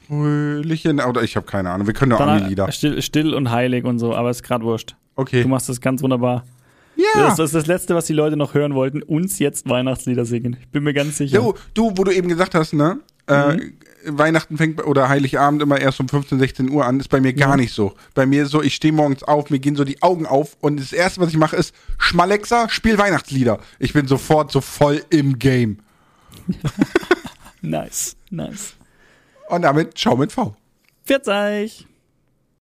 fröhliche Nacht, oder ich habe keine Ahnung, wir können nur Ami-Lieder. Still, still und heilig und so, aber ist gerade wurscht. Okay. Du machst das ganz wunderbar. Ja. Das, ist das Letzte, was die Leute noch hören wollten, uns jetzt Weihnachtslieder singen. Ich bin mir ganz sicher. Du, du, wo du eben gesagt hast, ne? Äh, Weihnachten fängt oder Heiligabend immer erst um 15, 16 Uhr an, ist bei mir gar nicht so. Bei mir ist so, ich stehe morgens auf, mir gehen so die Augen auf und das erste, was ich mache, ist Schmalexa, spiel Weihnachtslieder. Ich bin sofort so voll im Game. [laughs] Nice, nice. Und damit ciao mit V. Pfiat euch!